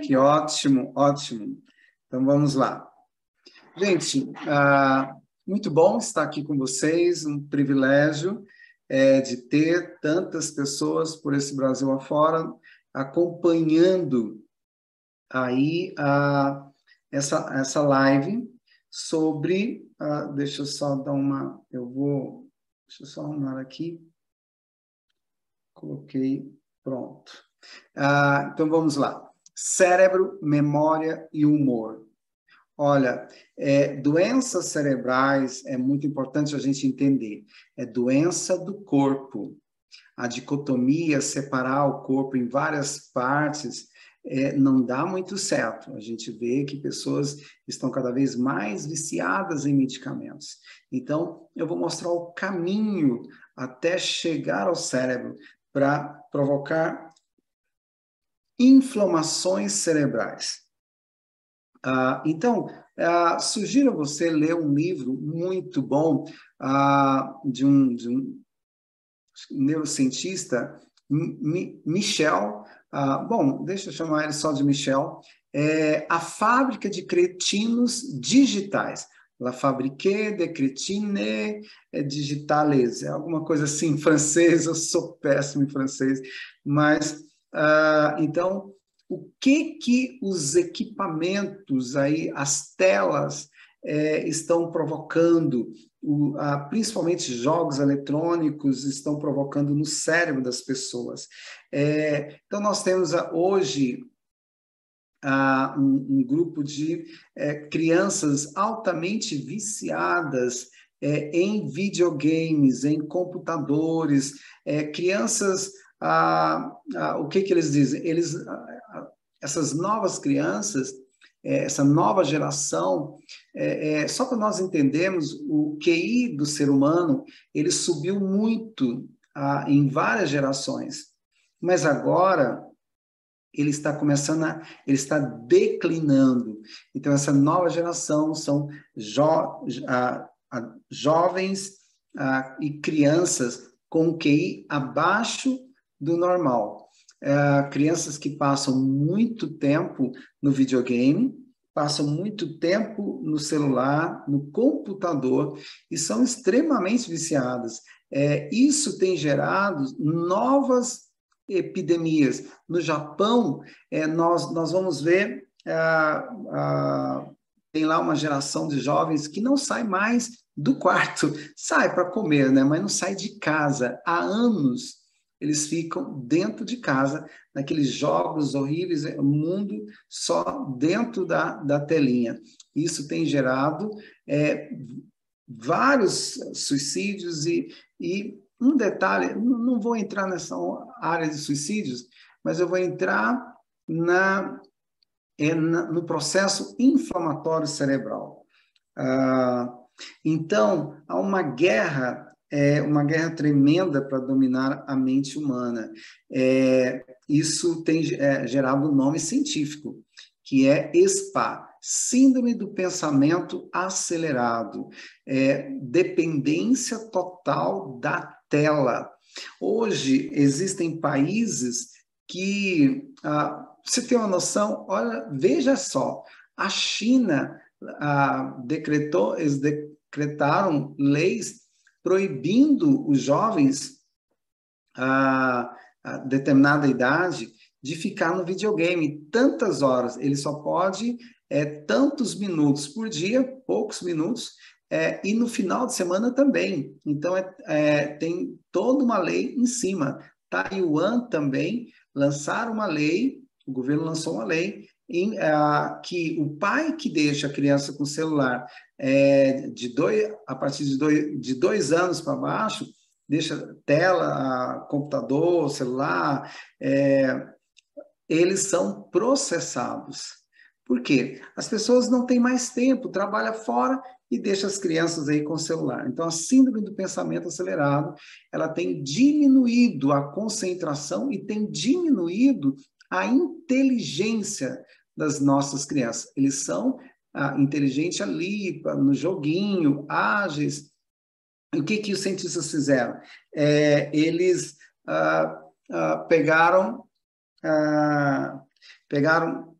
que, ótimo, ótimo. Então vamos lá. Gente, uh, muito bom estar aqui com vocês, um privilégio é, de ter tantas pessoas por esse Brasil afora acompanhando aí a, essa, essa live sobre. Uh, deixa eu só dar uma. Eu vou. Deixa eu só arrumar aqui. Coloquei. Pronto. Então vamos lá. Cérebro, memória e humor. Olha, é, doenças cerebrais é muito importante a gente entender. É doença do corpo. A dicotomia, separar o corpo em várias partes, é, não dá muito certo. A gente vê que pessoas estão cada vez mais viciadas em medicamentos. Então, eu vou mostrar o caminho até chegar ao cérebro para provocar inflamações cerebrais. Ah, então, ah, sugiro a você ler um livro muito bom ah, de, um, de um neurocientista, M Michel. Bom, deixa eu chamar ele só de Michel. É a fábrica de cretinos digitais. La fabrique de cretine digitales. É alguma coisa assim francês, eu sou péssimo em francês, mas Uh, então, o que que os equipamentos aí, as telas, é, estão provocando, o, principalmente jogos eletrônicos, estão provocando no cérebro das pessoas. É, então, nós temos hoje uh, um, um, grupo de é, crianças altamente viciadas em videogames, em computadores, crianças ah, ah, o que, que eles dizem? Eles, ah, essas novas crianças, é, essa nova geração, é, é, só para nós entendermos, o QI do ser humano, ele subiu muito ah, em várias gerações, mas agora ele está começando a, ele está declinando. Então, essa nova geração são jo, ah, ah, jovens e crianças com QI abaixo do normal. É, crianças que passam muito tempo no videogame, passam muito tempo no celular, no computador e são extremamente viciadas. É, isso tem gerado novas epidemias. No Japão, é, nós, nós vamos ver, é, tem lá uma geração de jovens que não sai mais do quarto, sai para comer, né? mas não sai de casa há anos eles ficam dentro de casa, naqueles jogos horríveis, é, mundo só dentro da, da telinha. Isso tem gerado é, vários suicídios e, e um detalhe, não vou entrar nessa área de suicídios, mas eu vou entrar na, é, na no processo inflamatório cerebral. Ah, então, há uma guerra é uma guerra tremenda para dominar a mente humana. É, isso tem é, gerado um nome científico, que é SPA, Síndrome do Pensamento Acelerado, é, dependência total da tela. Hoje, existem países que, ah, você tem uma noção, olha, veja só, a China ah, decretou, eles decretaram leis proibindo os jovens a, a determinada idade de ficar no videogame tantas horas. Ele só pode é, tantos minutos por dia, poucos minutos, é, e no final de semana também. Então, é, é, tem toda uma lei em cima. Taiwan também lançaram uma lei, o governo lançou uma lei em, uh, que o pai que deixa a criança com celular é, de dois, a partir de dois, de dois anos para baixo, deixa tela, computador, celular, é, eles são processados. Por quê? As pessoas não têm mais tempo, trabalha fora e deixa as crianças aí com o celular. Então, a síndrome do pensamento acelerado, ela tem diminuído a concentração e tem diminuído a inteligência das nossas crianças. Eles são ah, inteligentes ali, no joguinho, ágeis. O que, que os cientistas fizeram? É, eles ah, ah, pegaram, ah, pegaram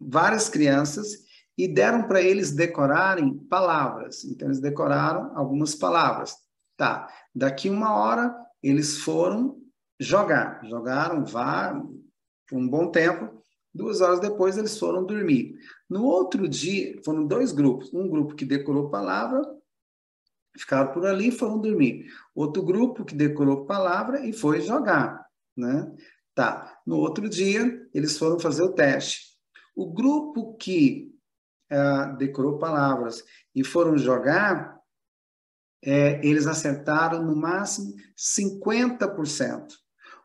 várias crianças e deram para eles decorarem palavras. Então, eles decoraram algumas palavras. Tá, daqui uma hora eles foram jogar. Jogaram vá, por um bom tempo. Duas horas depois eles foram dormir. No outro dia, foram dois grupos. Um grupo que decorou palavra, ficaram por ali e foram dormir. Outro grupo que decorou palavra e foi jogar, né? Tá. No outro dia, eles foram fazer o teste. O grupo que uh, decorou palavras e foram jogar, é, eles acertaram no máximo 50%.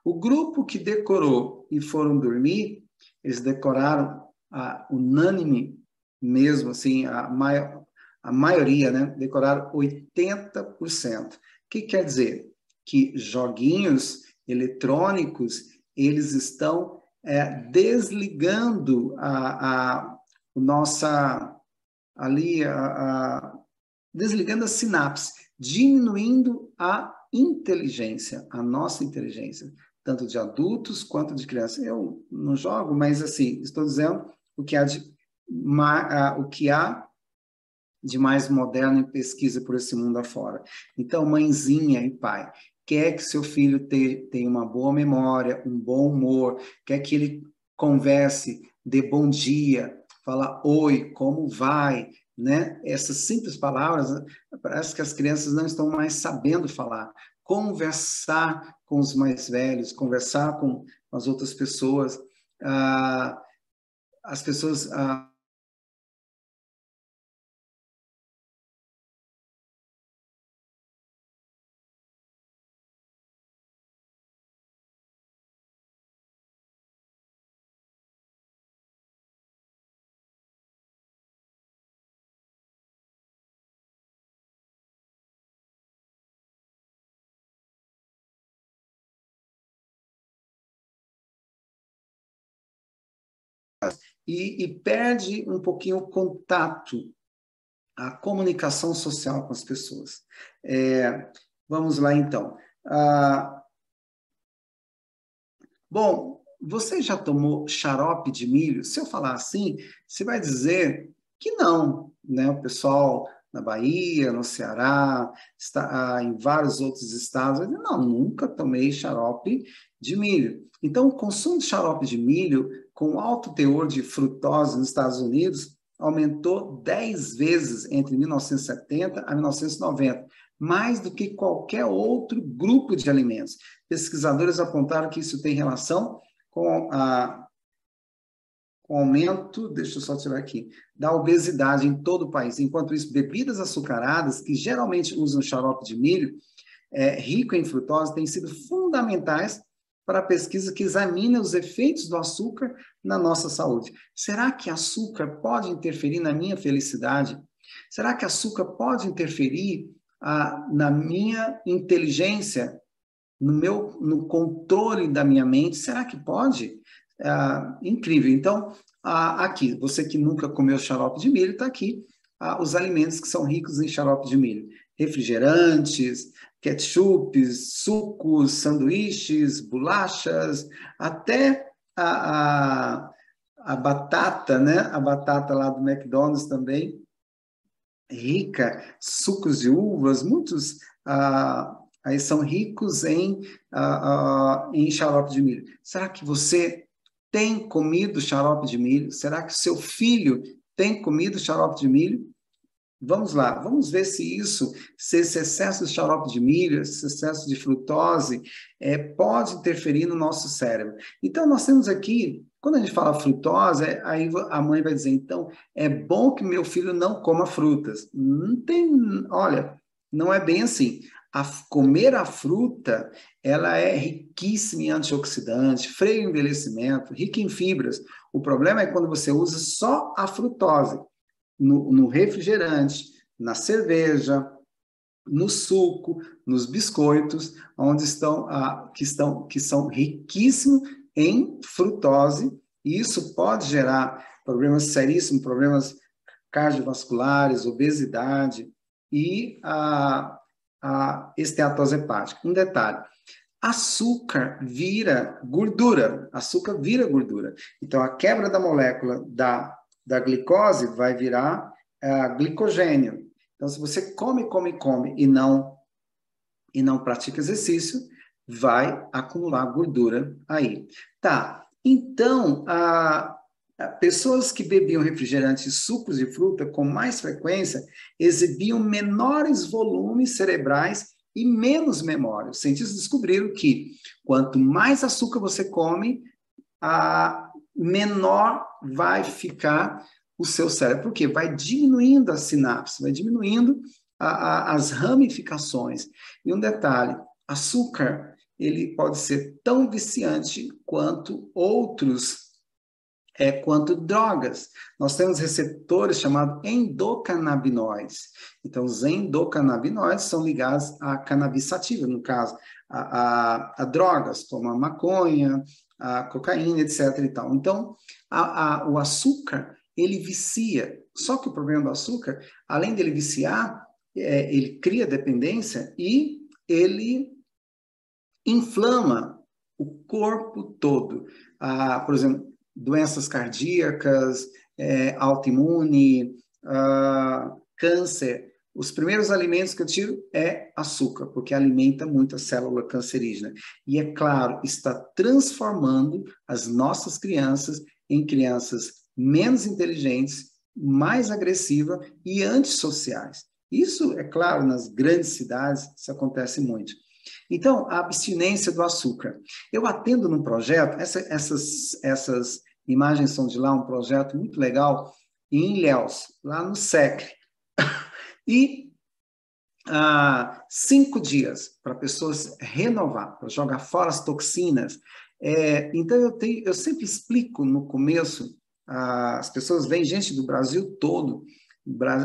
O grupo que decorou e foram dormir, eles decoraram a unânime mesmo, assim, a, maior, a maioria, né, decoraram 80%. O que quer dizer? Que joguinhos eletrônicos, eles estão é, desligando a, a, nossa ali a, a, desligando a sinapse, diminuindo a inteligência, a nossa inteligência, tanto de adultos quanto de crianças. Eu não jogo, mas assim, estou dizendo o que há de, o que há de mais moderno em pesquisa por esse mundo afora. Então, mãezinha e pai, quer que seu filho tenha uma boa memória, um bom humor, quer que ele converse, dê bom dia, fala oi, como vai, né? Essas simples palavras, parece que as crianças não estão mais sabendo falar. Conversar com os mais velhos, conversar com as outras pessoas. Ah, as pessoas ah, e, e perde um pouquinho o contato, a comunicação social com as pessoas. É, vamos lá, então. Ah, bom, você já tomou xarope de milho? Se eu falar assim, você vai dizer que não, né? O pessoal na Bahia, no Ceará, está, ah, em vários outros estados. Não, nunca tomei xarope de milho. Então, o consumo de xarope de milho com alto teor de frutose nos Estados Unidos aumentou 10 vezes entre 1970 a 1990, mais do que qualquer outro grupo de alimentos. Pesquisadores apontaram que isso tem relação com a com o aumento, deixa eu só tirar aqui, da obesidade em todo o país. Enquanto isso, bebidas açucaradas, que geralmente usam xarope de milho, é, rico em frutose, têm sido fundamentais para a pesquisa que examina os efeitos do açúcar na nossa saúde. Será que açúcar pode interferir na minha felicidade? Será que açúcar pode interferir ah, na minha inteligência, no meu no controle da minha mente? Será que pode? Ah, incrível. Então, ah, aqui, você que nunca comeu xarope de milho, está aqui ah, os alimentos que são ricos em xarope de milho: refrigerantes, ketchups, sucos, sanduíches, bolachas, até a, a, a, batata, né? A batata lá do McDonald's também, rica, sucos de uvas, muitos ah, aí são ricos em, ah, ah, em xarope de milho. Será que você tem comido xarope de milho? Será que seu filho tem comido xarope de milho? Vamos lá, vamos ver se isso, se esse excesso de xarope de milho, esse excesso de frutose, é, pode interferir no nosso cérebro. Então, nós temos aqui, quando a gente fala frutose, é, aí a mãe vai dizer, então, é bom que meu filho não coma frutas. Não tem, olha, não é bem assim. A, comer a fruta, ela é riquíssima em antioxidantes, freio o envelhecimento, rica em fibras. O problema é quando você usa só a frutose no, no refrigerante, na cerveja, no suco, nos biscoitos, onde estão, que, estão, que são riquíssimos em frutose, e isso pode gerar problemas seríssimos, problemas cardiovasculares, obesidade e a, a esteatose hepática. Um detalhe, açúcar vira gordura, açúcar vira gordura. Então, a quebra da molécula da, da glicose vai virar uh, glicogênio. Então, se você come, come, come e não e não pratica exercício, vai acumular gordura aí. Tá. Então, a, pessoas que bebiam refrigerantes, sucos de fruta com mais frequência exibiam menores volumes cerebrais e menos memória. Os cientistas descobriram que quanto mais açúcar você come, a menor vai ficar o seu cérebro, porque vai diminuindo a sinapse, vai diminuindo a, a, as ramificações. E um detalhe, açúcar, ele pode ser tão viciante quanto outros é, quanto drogas. Nós temos receptores chamados endocannabinoides. Então, os endocannabinoides são ligados à cannabis sativa, no caso, a, a, a, drogas, como a maconha, a cocaína, etc. E tal. Então, a, o açúcar, ele vicia. Só que o problema do açúcar, além dele viciar, é, ele cria dependência e ele inflama o corpo todo. Ah, por exemplo, doenças cardíacas, é, autoimune, uh, câncer. Os primeiros alimentos que eu tiro é açúcar, porque alimenta muito a célula cancerígena. E é claro, está transformando as nossas crianças em crianças menos inteligentes, mais agressivas e antissociais. Isso, é claro, nas grandes cidades, isso acontece muito. Então, a abstinência do açúcar. Eu atendo num projeto, essa, essas, essas imagens são de lá, um projeto muito legal, em Ilhéus, lá no SEC. E ah, cinco dias para pessoas renovar, para jogar fora as toxinas. É, então, eu, tenho, eu sempre explico no começo, ah, as pessoas vêm gente do Brasil todo,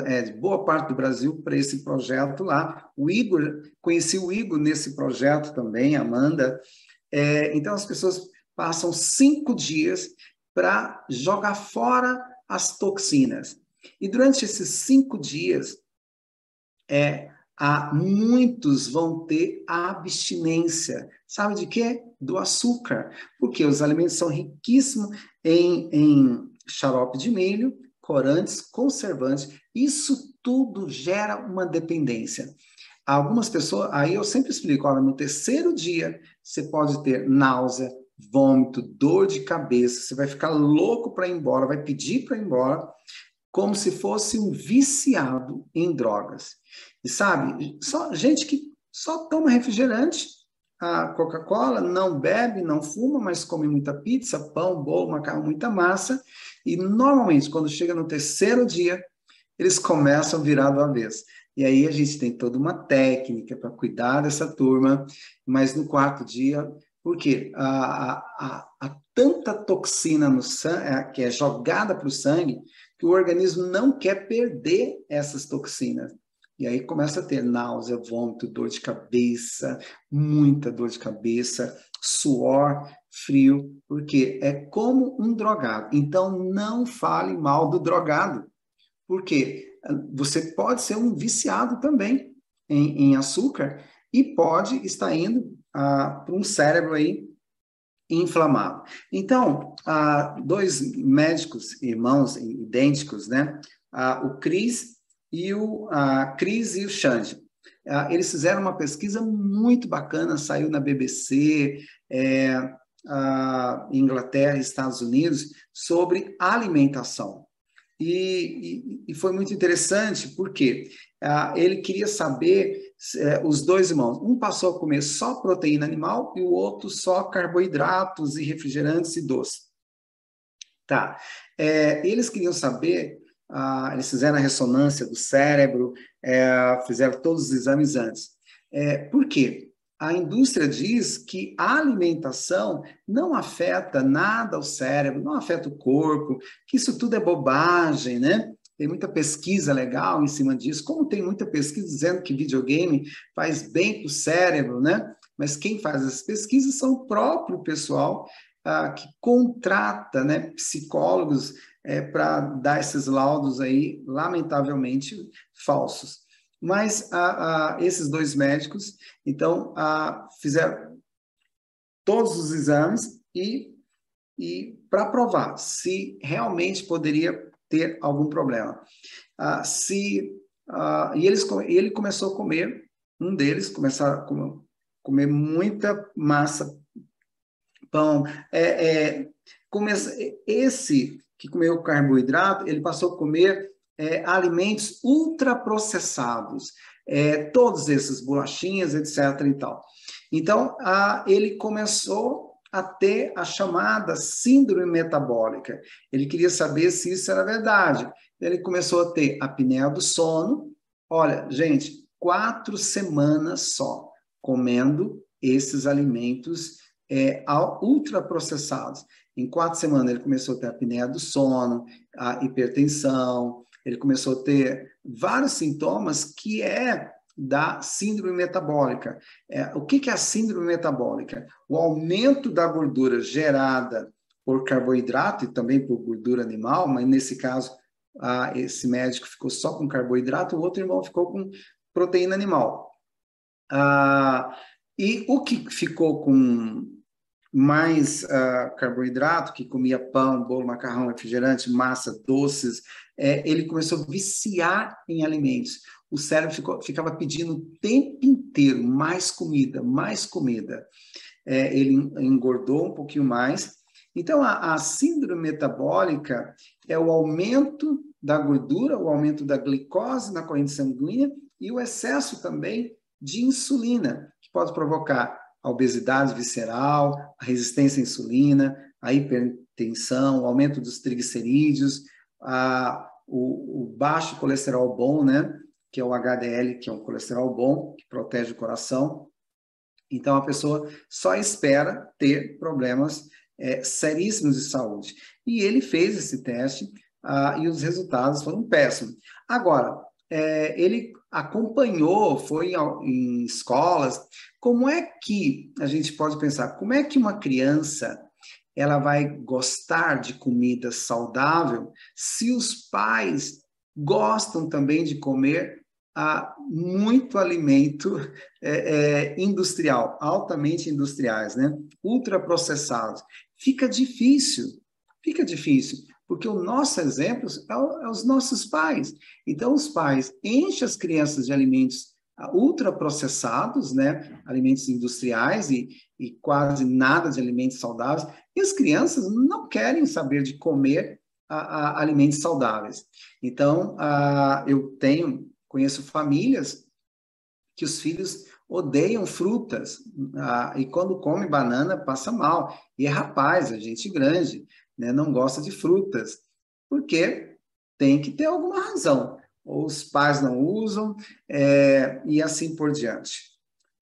é, boa parte do Brasil para esse projeto lá. O Igor, conheci o Igor nesse projeto também, Amanda. É, então, as pessoas passam cinco dias para jogar fora as toxinas. E durante esses cinco dias, é, há, muitos vão ter abstinência. Sabe de quê? Do açúcar. Porque os alimentos são riquíssimos em, em xarope de milho, corantes, conservantes, isso tudo gera uma dependência. Algumas pessoas, aí eu sempre explico, olha, no terceiro dia você pode ter náusea, vômito, dor de cabeça, você vai ficar louco para ir embora, vai pedir para ir embora, como se fosse um viciado em drogas. E sabe, só gente que só toma refrigerante, a Coca-Cola, não bebe, não fuma, mas come muita pizza, pão, bolo, macarrão, muita massa, e normalmente, quando chega no terceiro dia, eles começam a virar do avesso. E aí a gente tem toda uma técnica para cuidar dessa turma, mas no quarto dia, porque a, a, a tanta toxina no sangue, é, que é jogada para o sangue, que o organismo não quer perder essas toxinas. E aí começa a ter náusea, vômito, dor de cabeça, muita dor de cabeça, suor, frio, porque é como um drogado. Então, não fale mal do drogado, porque você pode ser um viciado também em, em açúcar e pode estar indo ah, para um cérebro aí inflamado. Então, dois médicos irmãos idênticos, né? O Cris e o Cris e o Xande. Eles fizeram uma pesquisa muito bacana, saiu na BBC, é, a Inglaterra Estados Unidos, sobre alimentação. E, e, e foi muito interessante, porque ele queria saber, eh, os dois irmãos, um passou a comer só proteína animal e o outro só carboidratos e refrigerantes e doce. Tá. É, eles queriam saber, ah, eles fizeram a ressonância do cérebro, é, fizeram todos os exames antes. É, por quê? a indústria diz que a alimentação não afeta nada o cérebro, não afeta o corpo, que isso tudo é bobagem, né? Tem muita pesquisa legal em cima disso, como tem muita pesquisa dizendo que videogame faz bem para o cérebro, né? Mas quem faz as pesquisas são o próprio pessoal ah, que contrata né, psicólogos é, para dar esses laudos aí, lamentavelmente, falsos. Mas a, a, esses dois médicos, então, fizeram, todos os exames e, e para provar se realmente poderia ter algum problema. Ah, se, ah, e eles, ele começou a comer, um deles começou a comer muita massa, pão. É, é, começa, esse que comeu carboidrato, ele passou a comer é, alimentos ultraprocessados, é, todos esses bolachinhas, etc. e tal. Então, a, ele começou a ter a chamada síndrome metabólica. Ele queria saber se isso era verdade. Ele começou a ter apneia do sono. Olha, gente, quatro semanas só comendo esses alimentos é, ultraprocessados. Em quatro semanas ele começou a ter apneia do sono, a hipertensão, ele começou a ter vários sintomas que é da síndrome metabólica. É, o que, que é a síndrome metabólica? O aumento da gordura gerada por carboidrato e também por gordura animal, mas nesse caso, esse médico ficou só com carboidrato, o outro irmão ficou com proteína animal. Ah, e o que ficou com mais uh, carboidrato, que comia pão, bolo, macarrão, refrigerante, massa, doces, é, ele começou a viciar em alimentos. O cérebro ficou, ficava pedindo o tempo inteiro mais comida, mais comida. É, ele engordou um pouquinho mais. Então, a, a síndrome metabólica é o aumento da gordura, o aumento da glicose na corrente sanguínea e o excesso também de insulina, que pode provocar a obesidade visceral, a resistência à insulina, a hipertensão, o aumento dos triglicerídeos, a, o, o, baixo colesterol bom, né? Que é o HDL, que é um colesterol bom, que protege o coração. Então, a pessoa só espera ter problemas é, seríssimos de saúde. E ele fez esse teste ah, e os resultados foram péssimos. Agora, é, ele acompanhou, foi em, em escolas. Como é que a gente pode pensar? Como é que uma criança ela vai gostar de comida saudável se os pais gostam também de comer ah, muito alimento é, é, industrial, altamente industriais, né? Ultraprocessados. Fica difícil, fica difícil porque o nosso exemplo é, é os nossos pais. Então, os pais enchem as crianças de alimentos ah, ultraprocessados, né, alimentos industriais e, e quase nada de alimentos saudáveis, e as crianças não querem saber de comer a, a, alimentos saudáveis. Então, a, eu tenho, conheço famílias que os filhos odeiam frutas e quando come banana passa mal. E é rapaz, é gente grande né, não gosta de frutas, porque tem que ter alguma razão. Ou os pais não usam, é, e assim por diante.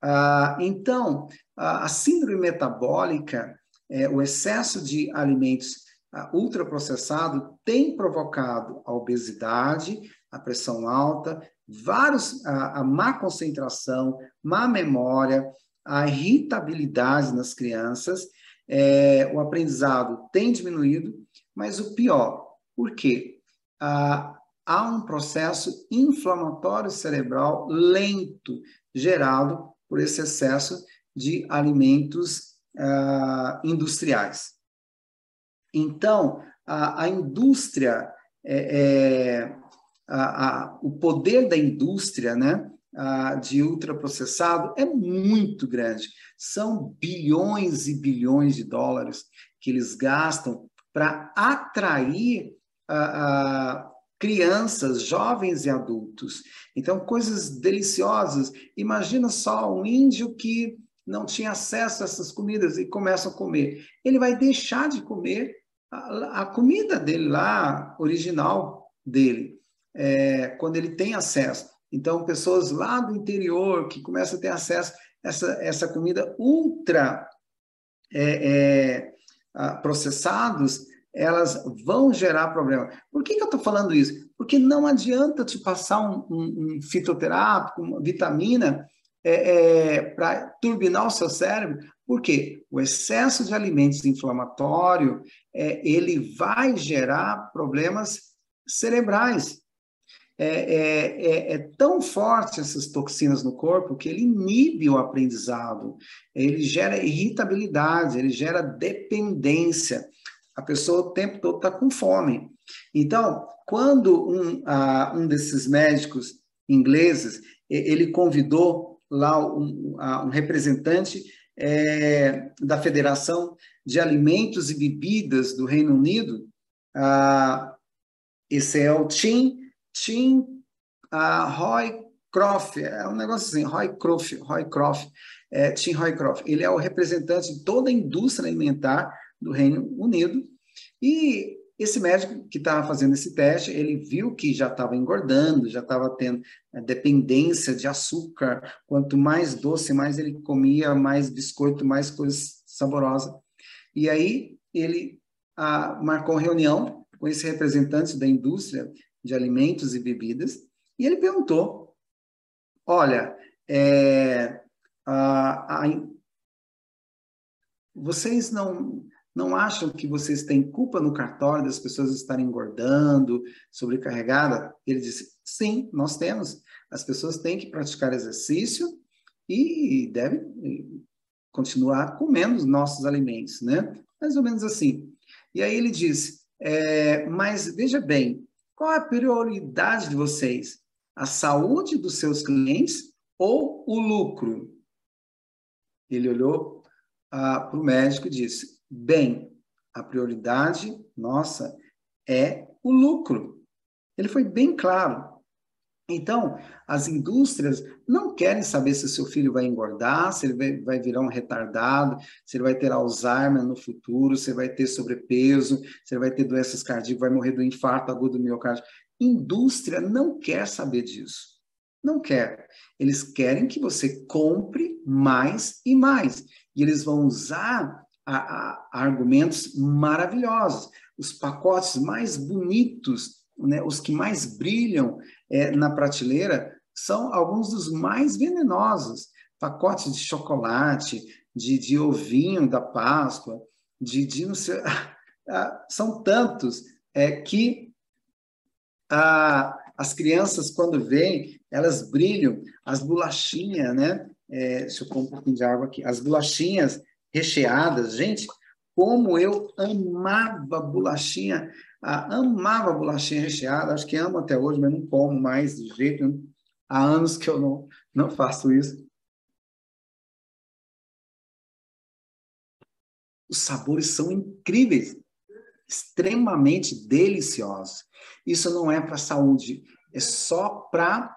Ah, então, a, síndrome metabólica, é, o excesso de alimentos ah, ultraprocessados, tem provocado a obesidade, a pressão alta, vários, a, a má concentração, má memória, a irritabilidade nas crianças é, o aprendizado tem diminuído, mas o pior, por quê? Ah, há um processo inflamatório cerebral lento gerado por esse excesso de alimentos ah, industriais. Então, a, a indústria, é, é, a, a, o poder da indústria, né, de ultraprocessado é muito grande. São bilhões e bilhões de dólares que eles gastam para atrair crianças, jovens e adultos. Então, coisas deliciosas. Imagina só um índio que não tinha acesso a essas comidas e começa a comer. Ele vai deixar de comer a, a comida dele lá, original dele, é, quando ele tem acesso. Então, pessoas lá do interior que começam a ter acesso a essa, essa comida ultra é, é, processados, elas vão gerar problema. Por que, que eu estou falando isso? Porque não adianta te passar um, um, um fitoterápico, uma vitamina, é, é, para turbinar o seu cérebro, porque o excesso de alimentos inflamatório, é, ele vai gerar problemas cerebrais. É, é, é, é, tão forte essas toxinas no corpo que ele inibe o aprendizado, ele gera irritabilidade, ele gera dependência. A pessoa o tempo todo está com fome. Então, quando um, um desses médicos ingleses, ele convidou lá um, um representante é, da Federação de Alimentos e Bebidas do Reino Unido, esse é o Tim Tim uh, Roy Croft, é um negócio assim, Roy Croft, Roy Croft, é, Tim Roy Croft. Ele é o representante de toda a indústria alimentar do Reino Unido e esse médico que estava fazendo esse teste, ele viu que já estava engordando, já estava tendo é, dependência de açúcar. Quanto mais doce, mais ele comia, mais biscoito, mais coisas saborosas. E aí ele ah, marcou reunião com esse representante da indústria de alimentos e bebidas, e ele perguntou: Olha, é, a, a, vocês não, não acham que vocês têm culpa no cartório das pessoas estarem engordando, sobrecarregada? Ele disse: Sim, nós temos. As pessoas têm que praticar exercício e devem continuar comendo os nossos alimentos, né? Mais ou menos assim. E aí ele disse: é, Mas veja bem, qual é a prioridade de vocês? A saúde dos seus clientes ou o lucro? Ele olhou ah, para o médico e disse: Bem, a prioridade nossa é o lucro. Ele foi bem claro. Então, as indústrias não querem saber se o seu filho vai engordar, se ele vai, virar um retardado, se ele vai ter Alzheimer no futuro, se ele vai ter sobrepeso, se ele vai ter doenças cardíacas, vai morrer do infarto agudo do miocárdio. Indústria não quer saber disso. Não quer. Eles querem que você compre mais e mais. E eles vão usar a, a, argumentos maravilhosos. Os pacotes mais bonitos, né, os que mais brilham é, na prateleira são alguns dos mais venenosos. Pacotes de chocolate, de, de ovinho da Páscoa, de, de não sei, ah, são tantos é, que ah, as crianças, quando veem, elas brilham. As bolachinhas, né? É, deixa eu pôr um pouquinho de água aqui. As bolachinhas recheadas, gente, como eu amava bolachinha ah, amava bolachinha recheada, acho que amo até hoje, mas não como mais de jeito. Há anos que eu não, não faço isso. Os sabores são incríveis, extremamente deliciosos. Isso não é para saúde, é só para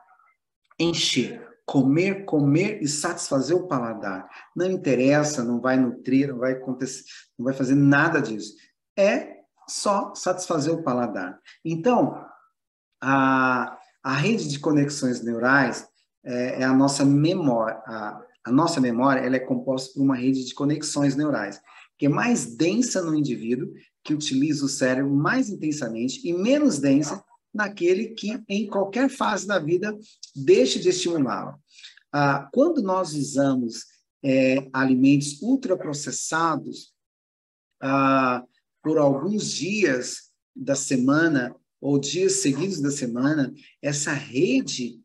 encher, comer, comer e satisfazer o paladar. Não interessa, não vai nutrir, não vai acontecer, não vai fazer nada disso. É só satisfazer o paladar. Então, a, a rede de conexões neurais é, é a nossa memória. A, a, nossa memória ela é composta por uma rede de conexões neurais, que é mais densa no indivíduo que utiliza o cérebro mais intensamente e menos densa naquele que, em qualquer fase da vida, deixa de estimulá-lo. Ah, quando nós usamos é, alimentos ultraprocessados, ah, por alguns dias da semana ou dias seguidos da semana, essa rede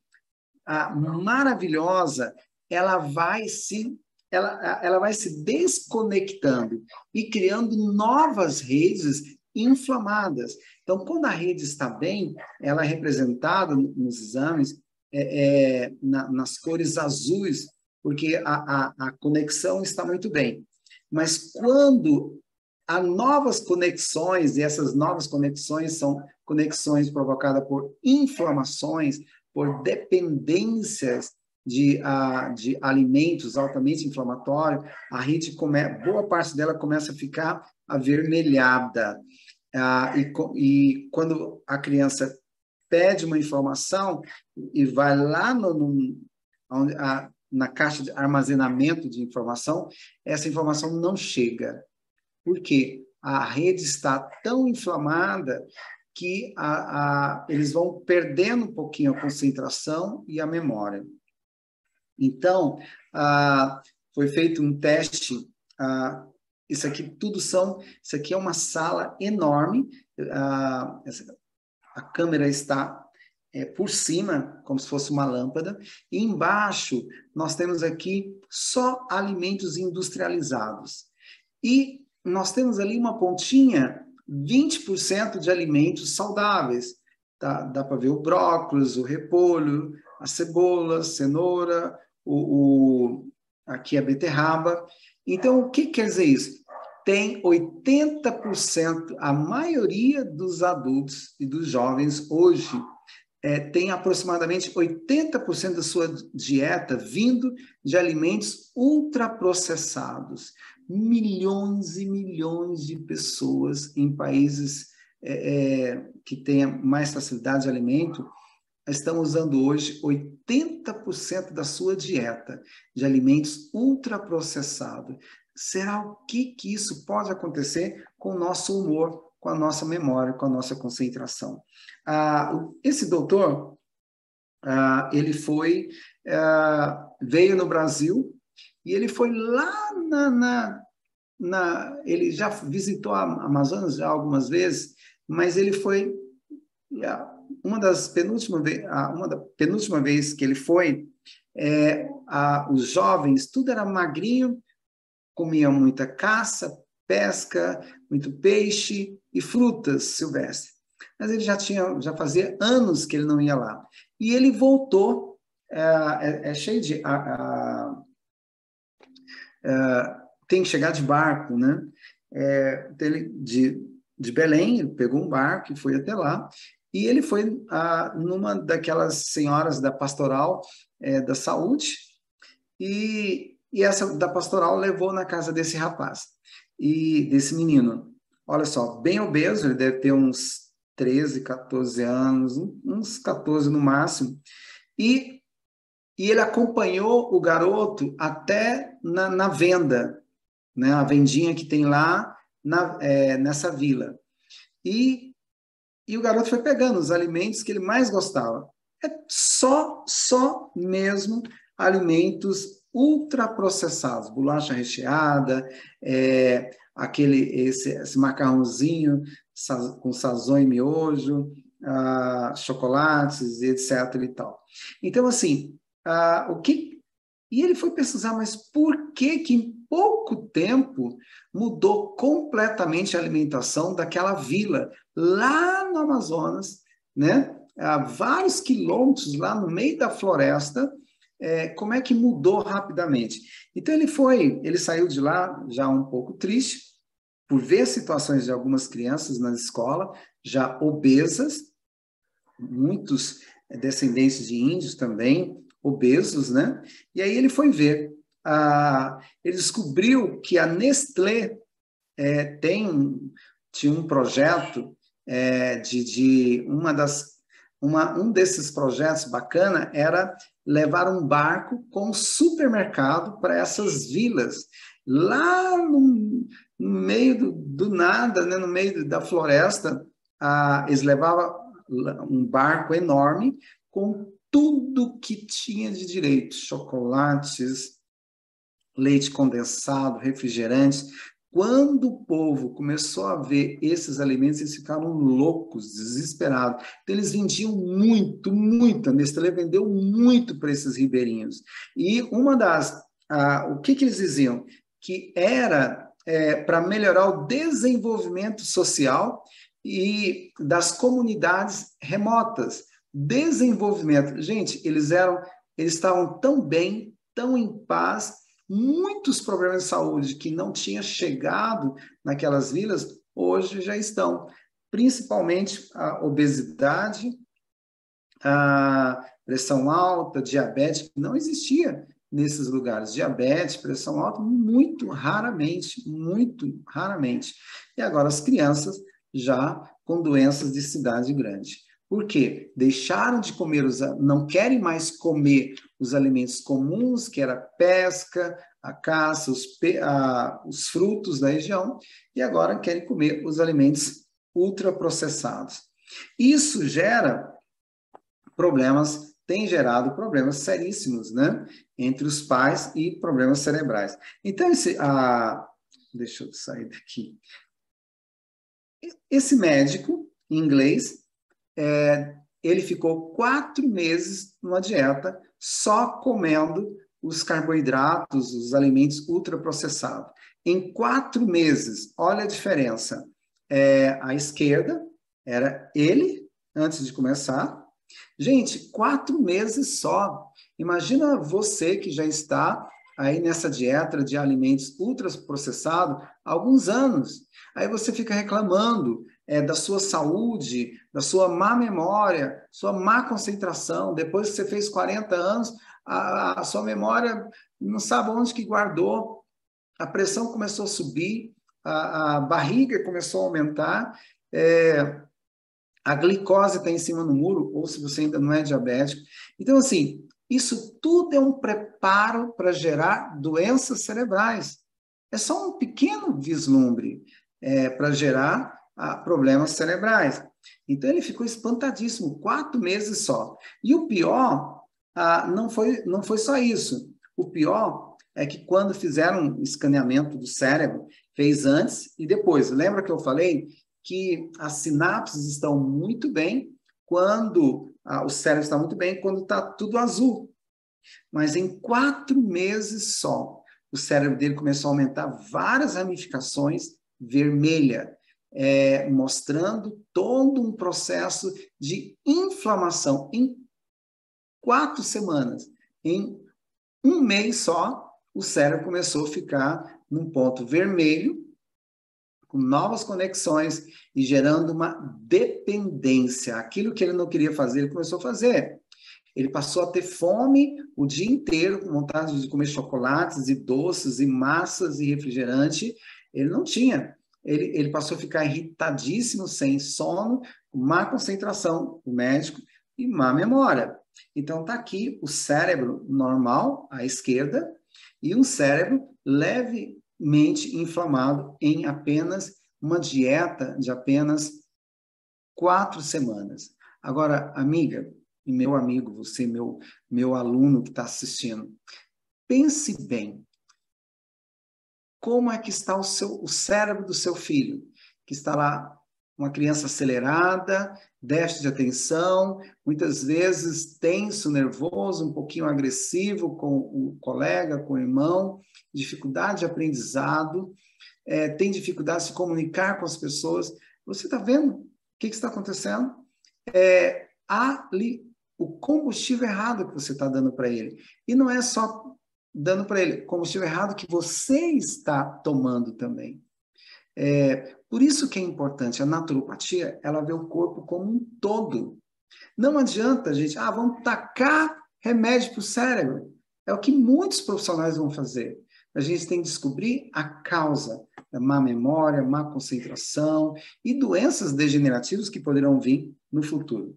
maravilhosa, ela vai se ela, ela vai se desconectando e criando novas redes inflamadas. Então, quando a rede está bem, ela é representada nos exames é, é, na, nas cores azuis, porque a, a, a conexão está muito bem. Mas quando há novas conexões, e essas novas conexões são conexões provocadas por inflamações, por dependências de, uh, de alimentos altamente inflamatórios, a rede come, boa parte dela começa a ficar avermelhada. Uh, e, e quando a criança pede uma informação e vai lá no, no onde, a, na caixa de armazenamento de informação, essa informação não chega porque a rede está tão inflamada que a, a, eles vão perdendo um pouquinho a concentração e a memória. Então, a, foi feito um teste. isso aqui tudo são. Isso aqui é uma sala enorme. a câmera está é, por cima, como se fosse uma lâmpada, e embaixo nós temos aqui só alimentos industrializados. E nós temos ali uma pontinha, 20% de alimentos saudáveis. Tá? Dá para ver o brócolis, o repolho, a cebola, a cenoura, o, o, aqui a beterraba. Então, o que quer dizer isso? Tem 80%, a maioria dos adultos e dos jovens hoje é, tem aproximadamente 80% da sua dieta vindo de alimentos ultraprocessados. Milhões e milhões de pessoas em países é, é, que têm mais facilidade de alimento estão usando hoje 80% da sua dieta de alimentos ultraprocessados. Será o que, que isso pode acontecer com o nosso humor, com a nossa memória, com a nossa concentração? Ah, esse doutor, ah, ele foi, ah, veio no Brasil e ele foi lá na, na, na, ele já visitou a Amazonas já algumas vezes, mas ele foi uma das penúltimas uma da penúltima vez que ele foi, é, a, os jovens tudo era magrinho, comiam muita caça, pesca, muito peixe e frutas silvestres mas ele já tinha, já fazia anos que ele não ia lá. E ele voltou, é, é, é cheio de. A, a, tem que chegar de barco, né? É, de, de Belém, ele pegou um barco e foi até lá. E ele foi a, numa daquelas senhoras da pastoral é, da saúde, e, e essa da pastoral levou na casa desse rapaz e desse menino. Olha só, bem obeso, ele deve ter uns 13, 14 anos, uns 14 no máximo. E, e ele acompanhou o garoto até na, na venda, né? a vendinha que tem lá na, é, nessa vila. E, e o garoto foi pegando os alimentos que ele mais gostava. É só, só mesmo alimentos ultraprocessados, bolacha recheada, é, aquele esse, esse macarrãozinho com sazon e miojo, uh, chocolates, etc. e tal. Então, assim, uh, o que. E ele foi pesquisar, mas por que que em pouco tempo mudou completamente a alimentação daquela vila lá no Amazonas, né? A vários quilômetros lá no meio da floresta, é, como é que mudou rapidamente? Então ele foi, ele saiu de lá já um pouco triste, por ver situações de algumas crianças na escola já obesas, muitos descendentes de índios também, obesos, né? E aí ele foi ver. Ah, ele descobriu que a Nestlé é, tem tinha um projeto é, de, de uma das uma, um desses projetos bacana era levar um barco com supermercado para essas vilas lá no, no meio do, do, nada, né, no meio da floresta, a, eles levavam um barco enorme com tudo que tinha de direito, chocolates, leite condensado, refrigerantes. Quando o povo começou a ver esses alimentos, eles ficaram loucos, desesperados. Então, eles vendiam muito, muito. A Nestlé vendeu muito para esses ribeirinhos. E uma das. Ah, o que, que eles diziam? Que era é, para melhorar o desenvolvimento social e das comunidades remotas. Desenvolvimento. Gente, eles eram, eles estavam tão bem, tão em paz, muitos problemas de saúde que não tinham chegado naquelas vilas, hoje já estão. Principalmente a obesidade, a pressão alta, diabetes, não existia nesses lugares. Diabetes, pressão alta, muito raramente, muito raramente. E agora as crianças já com doenças de cidade grande. Por quê? Deixaram de comer os, não querem mais comer os alimentos comuns, que era a pesca, a caça, os, a, os frutos da região, e agora querem comer os alimentos ultraprocessados. Isso gera problemas tem gerado problemas seríssimos, né? Entre os pais e problemas cerebrais. Então, esse, a, deixa eu sair daqui. Esse médico inglês, é, ele ficou quatro meses numa dieta só comendo os carboidratos, os alimentos ultraprocessados. Em quatro meses, olha a diferença. É, esquerda era ele, antes de começar. Gente, quatro meses só. Imagina você que já está aí nessa dieta de alimentos ultraprocessados há alguns anos. Aí você fica reclamando é, da sua saúde, da sua má memória, sua má concentração. Depois que você fez 40 anos, a, a sua memória não sabe onde que guardou. A pressão começou a subir, a, a barriga começou a aumentar, é, a glicose está em cima do muro, ou se você ainda não é diabético. Então, assim, isso tudo é um preparo para gerar doenças cerebrais. É só um pequeno vislumbre é, para gerar ah, problemas cerebrais. Então ele ficou espantadíssimo, quatro meses só. E o pior ah, não, foi, não foi só isso. O pior é que quando fizeram o escaneamento do cérebro, fez antes e depois. Lembra que eu falei que as sinapses estão muito bem quando ah, o cérebro está muito bem quando está tudo azul. Mas em quatro meses só, o cérebro dele começou a aumentar várias ramificações vermelha, é, mostrando todo um processo de inflamação em quatro semanas. Em um mês só, o cérebro começou a ficar num ponto vermelho, com novas conexões e gerando uma dependência. Aquilo que ele não queria fazer, ele começou a fazer. Ele passou a ter fome o dia inteiro, com vontade de comer chocolates e doces e massas e refrigerante. Ele não tinha ele, ele passou a ficar irritadíssimo, sem sono, má concentração, o médico, e má memória. Então, está aqui o cérebro normal, à esquerda, e um cérebro levemente inflamado em apenas uma dieta de apenas quatro semanas. Agora, amiga e meu amigo, você, meu, meu aluno que está assistindo, pense bem como é que está o, seu, o cérebro do seu filho, que está lá uma criança acelerada, déficit de atenção, muitas vezes tenso, nervoso, um pouquinho agressivo com o colega, com o irmão, dificuldade de aprendizado, é, tem dificuldade de se comunicar com as pessoas. Você está vendo o que, que está acontecendo? É, há ali o combustível errado que você está dando para ele. E não é só dando para ele combustível errado que você está tomando também. É, por isso que é importante, a naturopatia, ela vê o corpo como um todo. Não adianta, gente, ah, vamos tacar remédio para o cérebro. É o que muitos profissionais vão fazer. A gente tem que descobrir a causa da má memória, má concentração e doenças degenerativas que poderão vir no futuro.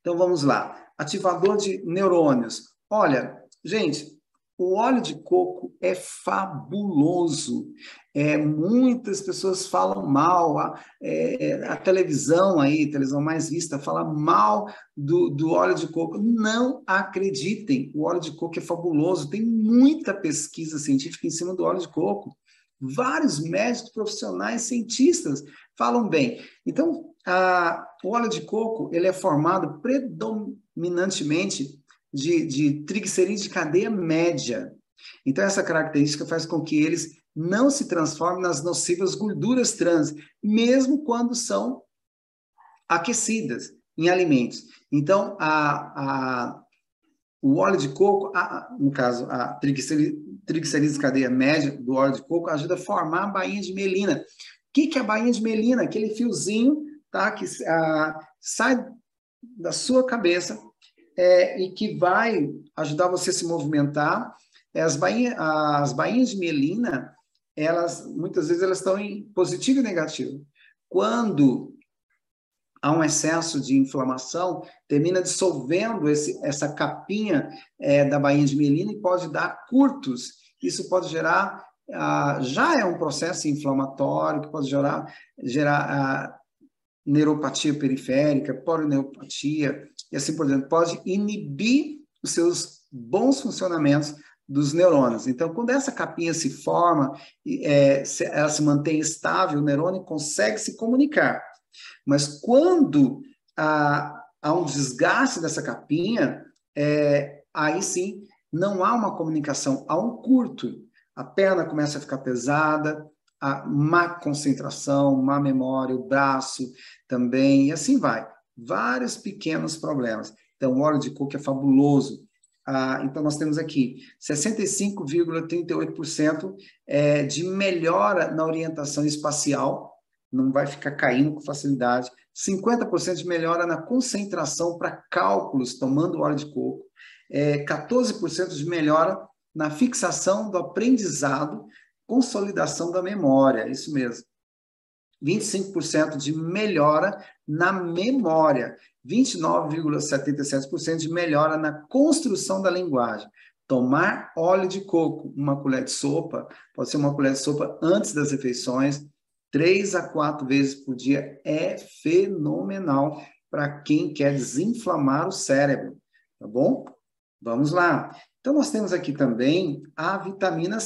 Então vamos lá. Ativador de neurônios. Olha, gente, o óleo de coco é fabuloso. É, muitas pessoas falam mal, a, é, a televisão aí, televisão mais vista, fala mal do, do óleo de coco. Não acreditem, o óleo de coco é fabuloso. Tem muita pesquisa científica em cima do óleo de coco. Vários médicos profissionais, cientistas falam bem. Então, a, o óleo de coco ele é formado predominantemente de, de triglicerídeos de cadeia média. Então, essa característica faz com que eles não se transformem nas nocivas gorduras trans, mesmo quando são aquecidas em alimentos. Então, a, a, o óleo de coco, a, no caso, a triglicerídeos de cadeia média do óleo de coco, ajuda a formar a bainha de melina. O que, que é a bainha de melina? Aquele fiozinho tá, que sai da sua cabeça é, e que vai ajudar você a se movimentar. É, as, bainha, as bainhas de mielina, elas muitas vezes elas estão em positivo e negativo. Quando há um excesso de inflamação, termina dissolvendo esse, essa capinha é, da bainha de mielina e pode dar curtos. Isso pode gerar, ah, já é um processo inflamatório que pode gerar, gerar ah, neuropatia periférica, polineuropatia, e assim por diante, pode inibir os seus bons funcionamentos dos neurônios. Então, quando essa capinha se forma, é, ela se mantém estável, o neurônio consegue se comunicar. Mas quando a, há um desgaste dessa capinha, é, aí sim não há uma comunicação, há um curto. A perna começa a ficar pesada, a má concentração, má memória, o braço também, e assim vai. Vários pequenos problemas. Então, o óleo de coco é fabuloso. Ah, então, nós temos aqui 65,38% é, de melhora na orientação espacial, não vai ficar caindo com facilidade. 50% de melhora na concentração para cálculos tomando óleo de coco. É, 14% de melhora na fixação do aprendizado, consolidação da memória, isso mesmo. 25% de melhora na memória, 29,77% de melhora na construção da linguagem. Tomar óleo de coco, uma colher de sopa, pode ser uma colher de sopa antes das refeições, três a quatro vezes por dia é fenomenal para quem quer desinflamar o cérebro, tá bom? Vamos lá. Então, nós temos aqui também a vitamina,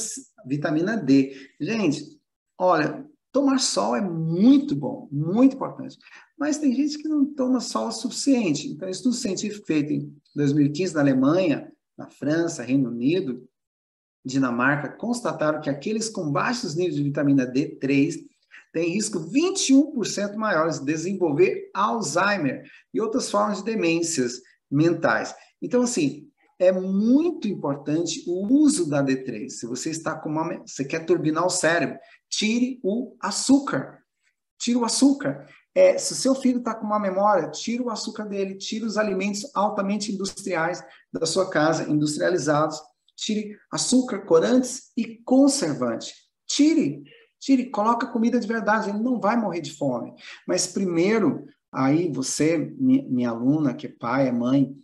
vitamina D. Gente, olha, tomar sol é muito bom, muito importante. Mas tem gente que não toma sol o suficiente. Então, estudo científico feito em 2015 na Alemanha, na França, Reino Unido, Dinamarca, constataram que aqueles com baixos níveis de vitamina D3 têm risco 21% maiores de desenvolver Alzheimer e outras formas de demências mentais. Então, assim, é muito importante o uso da D3. Se você está com uma, você quer turbinar o cérebro, tire o açúcar. Tire o açúcar. É, se o seu filho está com uma memória, tire o açúcar dele, tire os alimentos altamente industriais da sua casa, industrializados, tire açúcar, corantes e conservante. Tire, tire, coloca comida de verdade, ele não vai morrer de fome. Mas primeiro, aí você, minha, minha aluna, que é pai, é mãe,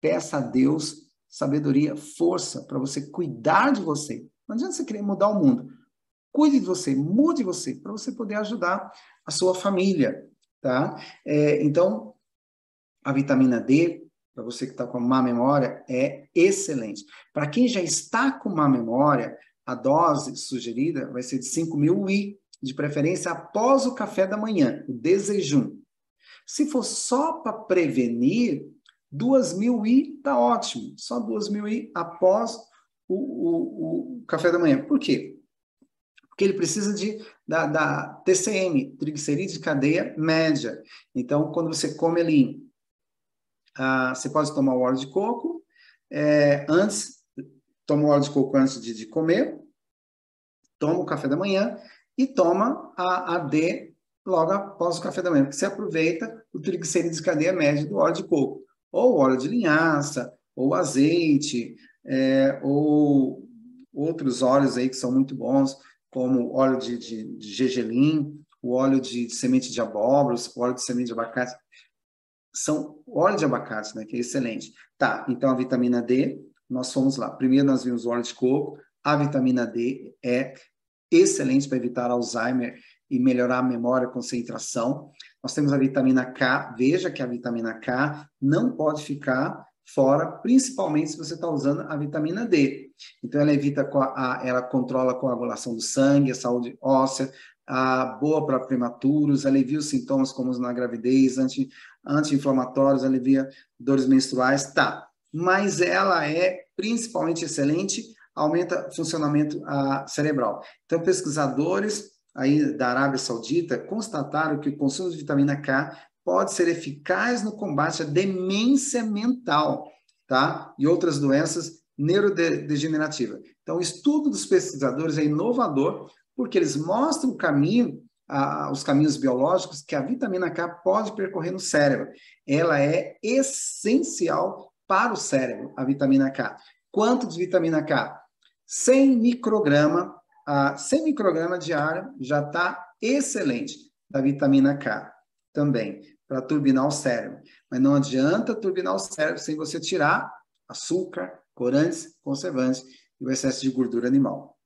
peça a Deus sabedoria, força para você cuidar de você. Não adianta você querer mudar o mundo. Cuide de você, mude você, para você poder ajudar a sua família, tá? É, então, a vitamina D, para você que está com má memória, é excelente. Para quem já está com má memória, a dose sugerida vai ser de 5 mil I, de preferência após o café da manhã, o desejum. Se for só para prevenir, Duas mil I está ótimo, só duas mil I após o, o, o, café da manhã. Por quê? Porque ele precisa de, da, da TCM, triglicerídeos de cadeia média. Então, quando você come ali, ah, você pode tomar o óleo de coco, é, antes, toma o óleo de coco antes de, de comer, toma o café da manhã e toma a, a D logo após o café da manhã, porque você aproveita o triglicerídeos de cadeia média do óleo de coco ou óleo de linhaça, ou azeite, é, ou outros óleos aí que são muito bons, como óleo de, de, de gergelim, o óleo de, de, semente de abóbora, o óleo de semente de abacate. São óleo de abacate, né, que é excelente. Tá, então a vitamina D, nós fomos lá. Primeiro nós vimos o óleo de coco, a vitamina D é excelente para evitar Alzheimer e melhorar a memória, a concentração. Nós temos a vitamina K. Veja que a vitamina K não pode ficar fora, principalmente se você está usando a vitamina D. Então, ela evita, ela controla a coagulação do sangue, a saúde óssea, a boa para prematuros, alivia os sintomas como na gravidez, anti, anti-inflamatórios, alivia dores menstruais, tá. Mas ela é principalmente excelente, aumenta o funcionamento a, cerebral. Então, pesquisadores aí da Arábia Saudita constataram que o consumo de vitamina K pode ser eficaz no combate à demência mental, tá? E outras doenças neurodegenerativas. Então, o estudo dos pesquisadores é inovador porque eles mostram o caminho, os caminhos biológicos que a vitamina K pode percorrer no cérebro. Ela é essencial para o cérebro, a vitamina K. Quanto de vitamina K? 100 micrograma a 100 microgramas diário já está excelente. Da vitamina K também, para turbinar o cérebro. Mas não adianta turbinar o cérebro sem você tirar açúcar, corantes, conservantes e o excesso de gordura animal.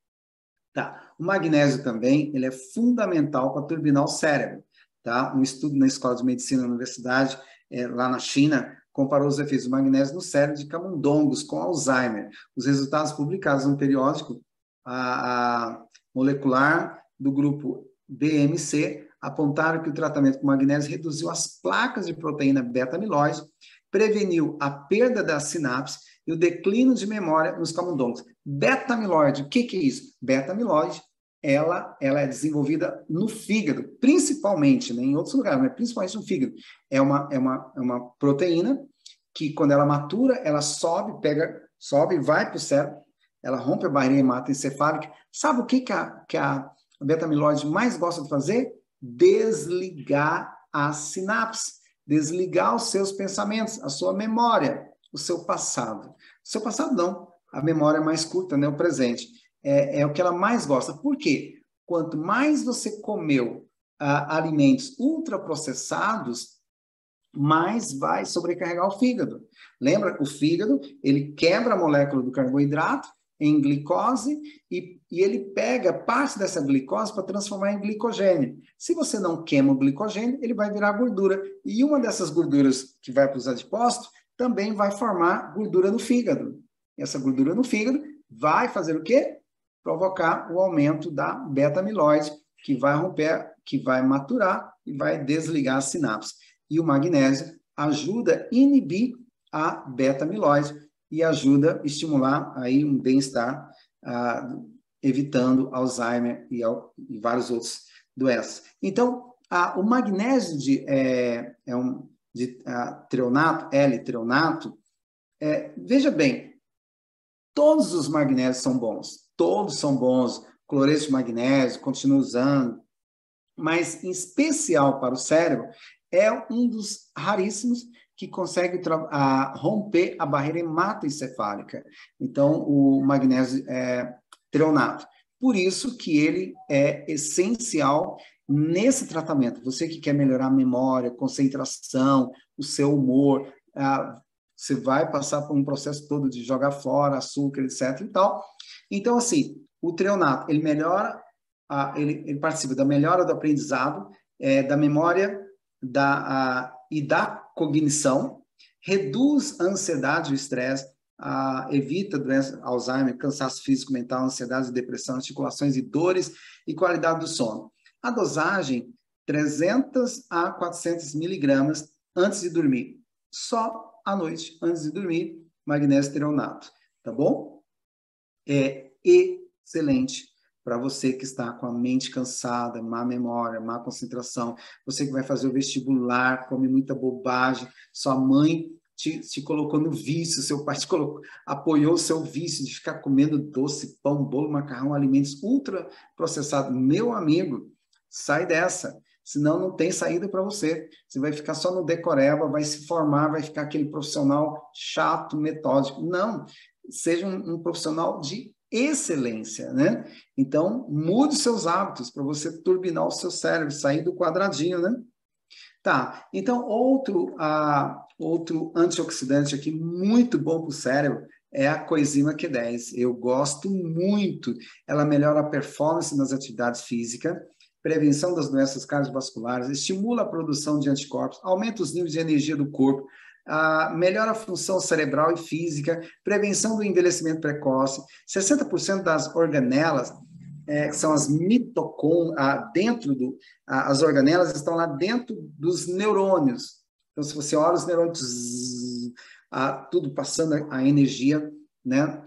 Tá. O magnésio também, ele é fundamental para turbinar o cérebro. Tá? Um estudo na Escola de Medicina da Universidade, é, lá na China, comparou os efeitos do magnésio no cérebro de camundongos com Alzheimer. Os resultados publicados no periódico a, a molecular do grupo BMC apontaram que o tratamento com magnésio reduziu as placas de proteína beta-amiloide, preveniu a perda das sinapses e o declínio de memória nos camundongos. Beta-amiloide, o que, que é isso? Beta-amiloide, ela, ela é desenvolvida no fígado, principalmente, né, em outros lugares, mas principalmente no fígado. É uma, é uma, é uma proteína que, quando ela matura, ela sobe, pega, sobe, vai para o cérebro, ela rompe a barreira hematoencefálica. Sabe o que, que a, que a beta-amiloide mais gosta de fazer? Desligar as sinapses, desligar os seus pensamentos, a sua memória, o seu passado. O seu passado não, a memória é mais curta, né? o presente. É, é o que ela mais gosta. Por quê? Quanto mais você comeu ah, alimentos ultraprocessados, mais vai sobrecarregar o fígado. Lembra? O fígado, ele quebra a molécula do carboidrato em glicose e, e ele pega parte dessa glicose para transformar em glicogênio. Se você não queima o glicogênio, ele vai virar gordura. E uma dessas gorduras que vai para os adipócitos também vai formar gordura no fígado. Essa gordura no fígado vai fazer o quê? Provocar o aumento da beta-amiloide, que vai romper, que vai maturar e vai desligar as sinapses. E o magnésio ajuda a inibir a beta-amiloide e ajuda a estimular aí um bem-estar, uh, evitando Alzheimer e, e, vários outros doenças. Então, o magnésio de, é, é um, de treonato, L-treonato, é, veja bem, todos os magnésios são bons, todos são bons, cloreto de magnésio, continua usando, mas em especial para o cérebro, é um dos raríssimos que consegue a, romper a barreira hematoencefálica. Então, o magnésio é treonato. Por isso que ele é essencial nesse tratamento. Você que quer melhorar a memória, concentração, o seu humor, ah, você vai passar por um processo todo de jogar fora açúcar, etc. e tal. Então, assim, o treonato, ele melhora, a, ele, ele participa da melhora do aprendizado, é, da memória da, a, e da cognição, reduz a ansiedade e o estresse, evita doença Alzheimer, cansaço físico, mental, ansiedade, depressão, articulações e dores e qualidade do sono. A dosagem, 300 a 400 miligramas antes de dormir. Só à noite, antes de dormir, magnésio treonato, tá bom? É excelente para você que está com a mente cansada, má memória, má concentração, você que vai fazer o vestibular, come muita bobagem, sua mãe te, te colocou no vício, seu pai te colocou, apoiou o seu vício de ficar comendo doce, pão, bolo, macarrão, alimentos ultra processados. Meu amigo, sai dessa. Senão não tem saída para você. Você vai ficar só no decoreba, vai se formar, vai ficar aquele profissional chato, metódico. Não, seja um, um profissional de excelência, né? Então, mude seus hábitos para você turbinar o seu cérebro, sair do quadradinho, né? Tá, então outro, uh, outro antioxidante aqui muito bom para o cérebro é a coenzima Q10. Eu gosto muito. Ela melhora a performance nas atividades físicas, prevenção das doenças cardiovasculares, estimula a produção de anticorpos, aumenta os níveis de energia do corpo, a melhora a função cerebral e física, prevenção do envelhecimento precoce. 60% das organelas, é, que são as mitocôndrias, dentro do, as organelas estão lá dentro dos neurônios. Então, se você olha os neurônios, zzz, tudo passando a, a energia, né?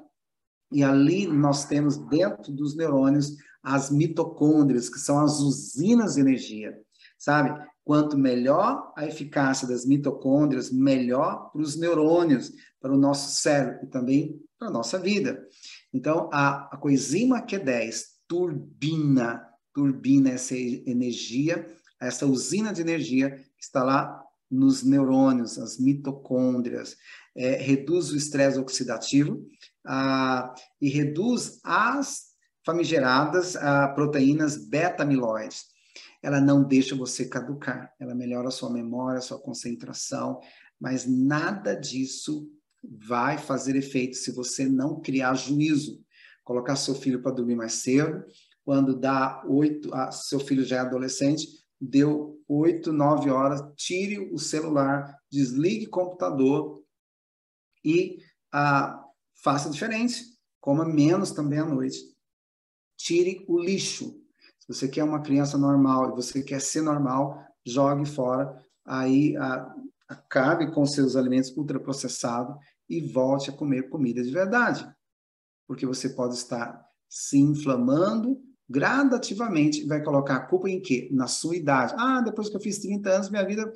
E ali nós temos dentro dos neurônios as mitocôndrias, que são as usinas de energia, sabe? Quanto melhor a eficácia das mitocôndrias, melhor para os neurônios, para o nosso cérebro e também para a nossa vida. Então, a, a coenzima Q10 turbina, turbina essa energia, essa usina de energia que está lá nos neurônios, as mitocôndrias, é, reduz o estresse oxidativo e reduz as famigeradas proteínas beta-amiloides ela não deixa você caducar, ela melhora a sua memória, a sua concentração, mas nada disso vai fazer efeito se você não criar juízo. Colocar seu filho para dormir mais cedo, quando dá oito, ah, seu filho já é adolescente, deu oito, nove horas, tire o celular, desligue o computador e ah, faça diferente. Coma menos também à noite. Tire o lixo você quer uma criança normal e você quer ser normal, jogue fora, aí a, acabe com seus alimentos ultraprocessados e volte a comer comida de verdade. Porque você pode estar se inflamando gradativamente, vai colocar a culpa em quê? Na sua idade. Ah, depois que eu fiz 30 anos, minha vida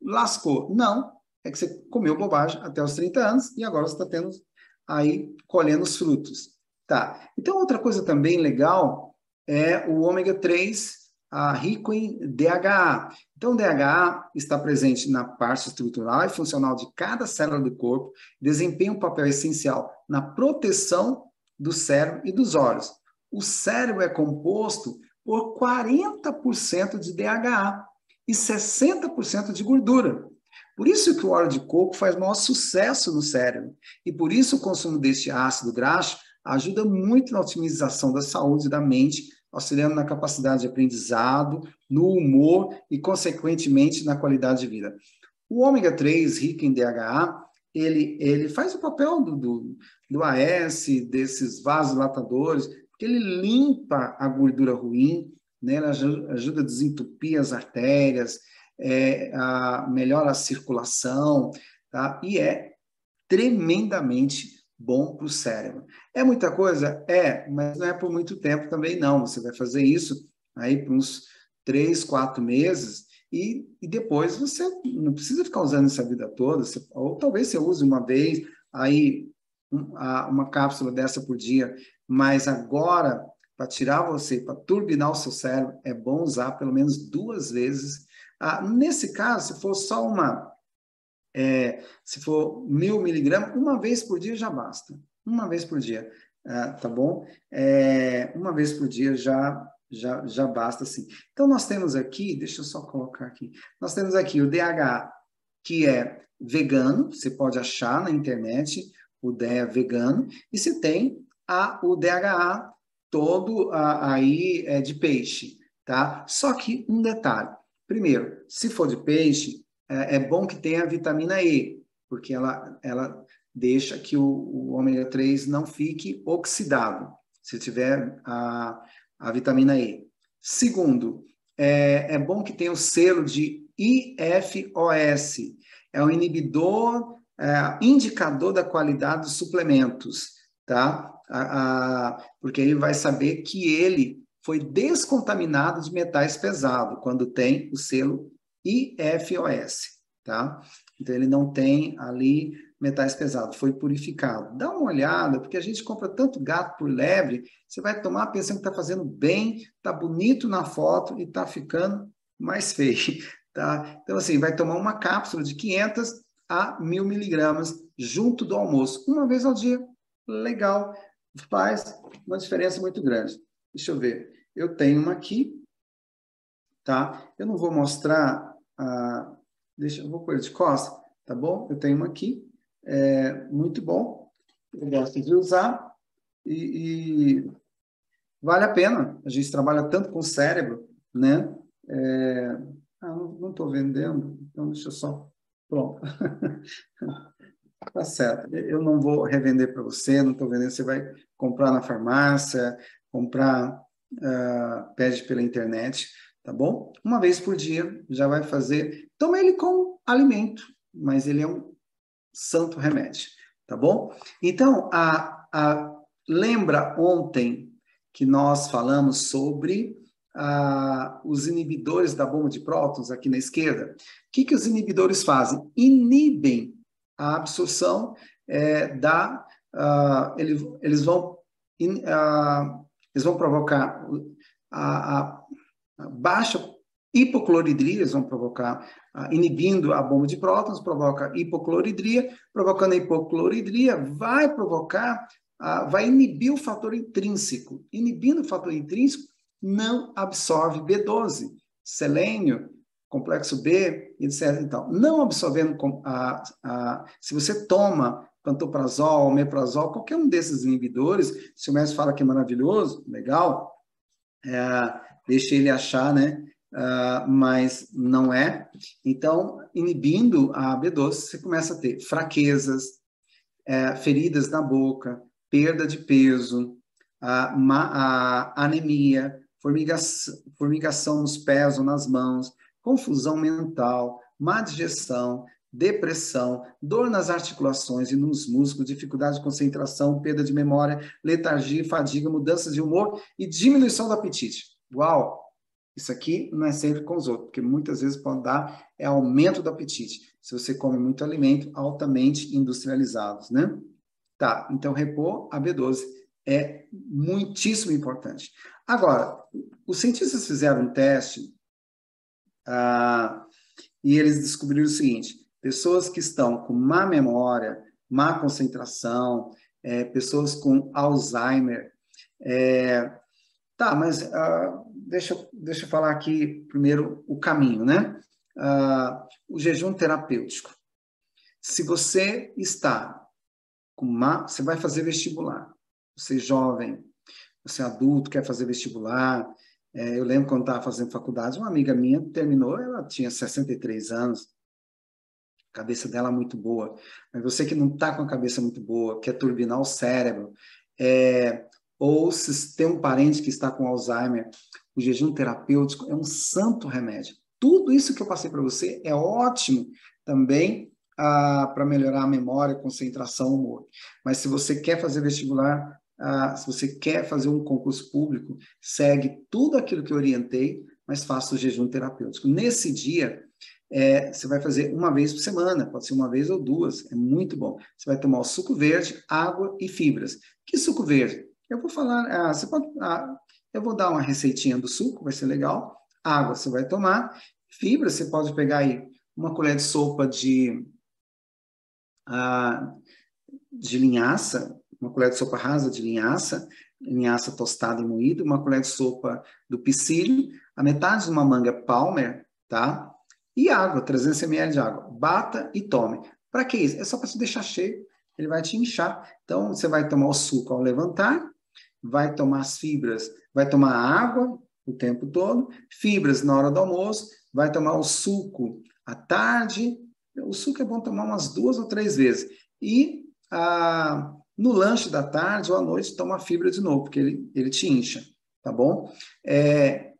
lascou. Não, é que você comeu bobagem até os 30 anos e agora você está tendo aí colhendo os frutos. Tá. Então, outra coisa também legal é o ômega 3 a, rico em DHA. Então, DHA está presente na parte estrutural e funcional de cada célula do corpo, desempenha um papel essencial na proteção do cérebro e dos olhos. O cérebro é composto por 40% de DHA e 60% de gordura. Por isso que o óleo de coco faz maior sucesso no cérebro. E por isso o consumo deste ácido graxo ajuda muito na otimização da saúde da mente, auxiliando na capacidade de aprendizado, no humor e, consequentemente, na qualidade de vida. O ômega 3, rico em DHA, ele, ele faz o papel do, do, do AS, desses vasodilatadores, porque ele limpa a gordura ruim, né? ele ajuda, a desentupir as artérias, é, a, melhora a circulação, tá? e é tremendamente bom para o cérebro. É muita coisa? É, mas não é por muito tempo também não. Você vai fazer isso aí por uns três, quatro meses e, e depois você não precisa ficar usando isso a vida toda, você, ou talvez você use uma vez, aí um, a, uma cápsula dessa por dia, mas agora, para tirar você, para turbinar o seu cérebro, é bom usar pelo menos duas vezes. Ah, nesse caso, se for só uma, é, se for mil miligramas, uma vez por dia já basta. Uma vez por dia, ah, tá bom? É, uma vez por dia já já, já basta sim. Então, nós temos aqui, deixa eu só colocar aqui, nós temos aqui o DH, que é vegano, você pode achar na internet o DHA vegano, e você tem a, o DHA todo a, aí é, de peixe, tá? Só que um detalhe, primeiro, se for de peixe, é, é bom que tenha vitamina E, porque ela, ela deixa que o, o ômega 3 não fique oxidado. Se tiver a, a vitamina E. Segundo, é, é bom que tenha o selo de IFOS, é o inibidor, é, indicador da qualidade dos suplementos, tá? A, a, porque ele vai saber que ele foi descontaminado de metais pesados, quando tem o selo IFOS, tá? Então, ele não tem ali metais pesados, foi purificado. Dá uma olhada, porque a gente compra tanto gato por lebre, você vai tomar pensando que está fazendo bem, está bonito na foto e está ficando mais feio, tá? Então, assim, vai tomar uma cápsula de 500 a 1000 miligramas junto do almoço, uma vez ao dia. Legal, faz uma diferença muito grande. Deixa eu ver, eu tenho uma aqui, tá? Eu não vou mostrar, a... deixa, eu vou pôr de costas, tá bom? Eu tenho uma aqui, é muito bom, eu gosto de usar e, e vale a pena. A gente trabalha tanto com o cérebro, né? É, ah, não estou vendendo, então deixa eu só. Pronto. tá certo. Eu não vou revender para você, não estou vendendo. Você vai comprar na farmácia, comprar, uh, pede pela internet, tá bom? Uma vez por dia já vai fazer. Toma ele com alimento, mas ele é um santo remédio, tá bom? Então, a, a, lembra ontem que nós falamos sobre a, os inibidores da bomba de prótons aqui na esquerda? O que, que os inibidores fazem? Inibem a absorção é, da. Uh, eles, eles, vão, in, eles vão provocar a, a baixa hipocloridria, eles vão provocar, uh, inibindo a bomba de prótons, provoca hipocloridria, provocando a hipocloridria, vai provocar, uh, vai inibir o fator intrínseco. Inibindo o fator intrínseco, não absorve B12, selênio, complexo B, etc. Então, não absorvendo, a, a, se você toma pantoprazol, omeprazol, qualquer um desses inibidores, se o médico fala que é maravilhoso, legal, é, deixa ele achar, né? uh, mas não é. Então, inibindo a B12, você começa a ter fraquezas, é, feridas na boca, perda de peso, a, a anemia, formigação, formigação nos pés ou nas mãos, confusão mental, má digestão, depressão, dor nas articulações e nos músculos, dificuldade de concentração, perda de memória, letargia, fadiga, mudanças de humor e diminuição do apetite. Uau! Isso aqui não é sempre com os outros, porque muitas vezes pode dar é aumento do apetite. Se você come muito alimento altamente industrializados, né? Tá, então repor a B12 é muitíssimo importante. Agora, os cientistas fizeram um teste ah, e eles descobriram o seguinte: pessoas que estão com má memória, má concentração, é, pessoas com Alzheimer. É, tá, mas uh, deixa, deixa eu falar aqui primeiro o caminho, né? Uh, o jejum terapêutico. Se você está com você vai fazer vestibular. Você é jovem, você é adulto, quer fazer vestibular. É, eu lembro quando estava fazendo faculdade, uma amiga minha terminou, ela tinha 63 anos, a cabeça dela muito boa. Mas você que não está com a cabeça muito boa, quer turbinar o cérebro, é, ou se tem um parente que está com Alzheimer, o jejum terapêutico é um santo remédio. Tudo isso que eu passei para você é ótimo também ah, para melhorar a memória, concentração, humor. Mas se você quer fazer vestibular, ah, se você quer fazer um concurso público, segue tudo aquilo que eu orientei, mas faça o jejum terapêutico. Nesse dia, é, você vai fazer uma vez por semana, pode ser uma vez ou duas, é muito bom. Você vai tomar o suco verde, água e fibras. Que suco verde? Eu vou falar, ah, você pode, ah, eu vou dar uma receitinha do suco, vai ser legal. Água você vai tomar, fibras você pode pegar aí uma colher de sopa de ah, de linhaça, uma colher de sopa rasa de linhaça, linhaça tostada e moída, uma colher de sopa do psyllium, a metade de uma manga palmer, tá? E água, 300 ml de água. Bata e tome. Para que isso? É só para se deixar cheio, ele vai te inchar. Então, você vai tomar o suco ao levantar, vai tomar as fibras, vai tomar água o tempo todo, fibras na hora do almoço, vai tomar o suco à tarde. O suco é bom tomar umas duas ou três vezes. E ah, no lanche da tarde ou à noite, toma fibra de novo, porque ele, ele te incha, tá bom? É,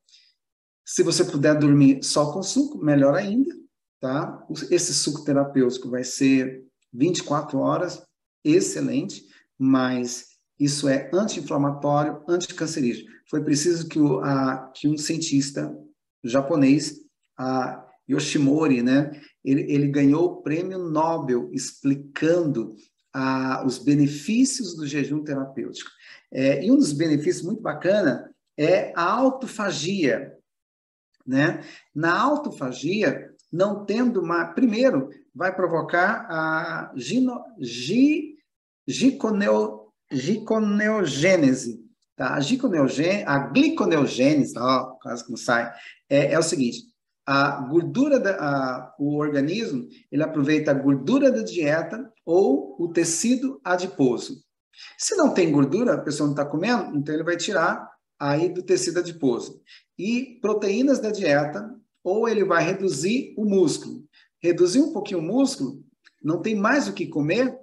se você puder dormir só com suco, melhor ainda, tá? Esse suco terapêutico vai ser 24 horas, excelente, mas isso é anti-inflamatório, anticancerígeno. Foi preciso que, o, a, que um cientista japonês, a Yoshimori, né, ele, ele ganhou o prêmio Nobel explicando a, os benefícios do jejum terapêutico. É, e um dos benefícios muito bacana é a autofagia, né? Na autofagia, não tendo uma. Primeiro, vai provocar a gino, gi, giconeo, giconeogênese. Tá? A, a gliconeogênese, ó, quase que não sai, é, é o seguinte: a gordura, da, a, o organismo, ele aproveita a gordura da dieta ou o tecido adiposo. Se não tem gordura, a pessoa não está comendo, então ele vai tirar aí do tecido adiposo e proteínas da dieta, ou ele vai reduzir o músculo. Reduzir um pouquinho o músculo, não tem mais o que comer,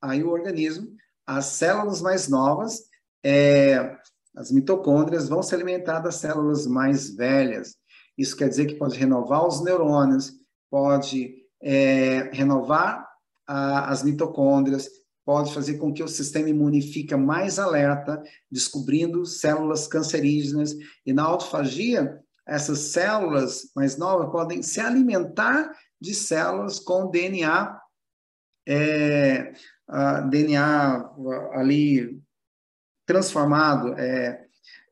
aí o organismo, as células mais novas, é, as mitocôndrias, vão se alimentar das células mais velhas. Isso quer dizer que pode renovar os neurônios, pode é, renovar a, as mitocôndrias, pode fazer com que o sistema imune fique mais alerta, descobrindo células cancerígenas. E na autofagia, essas células mais novas podem se alimentar de células com DNA, é, DNA ali transformado, é,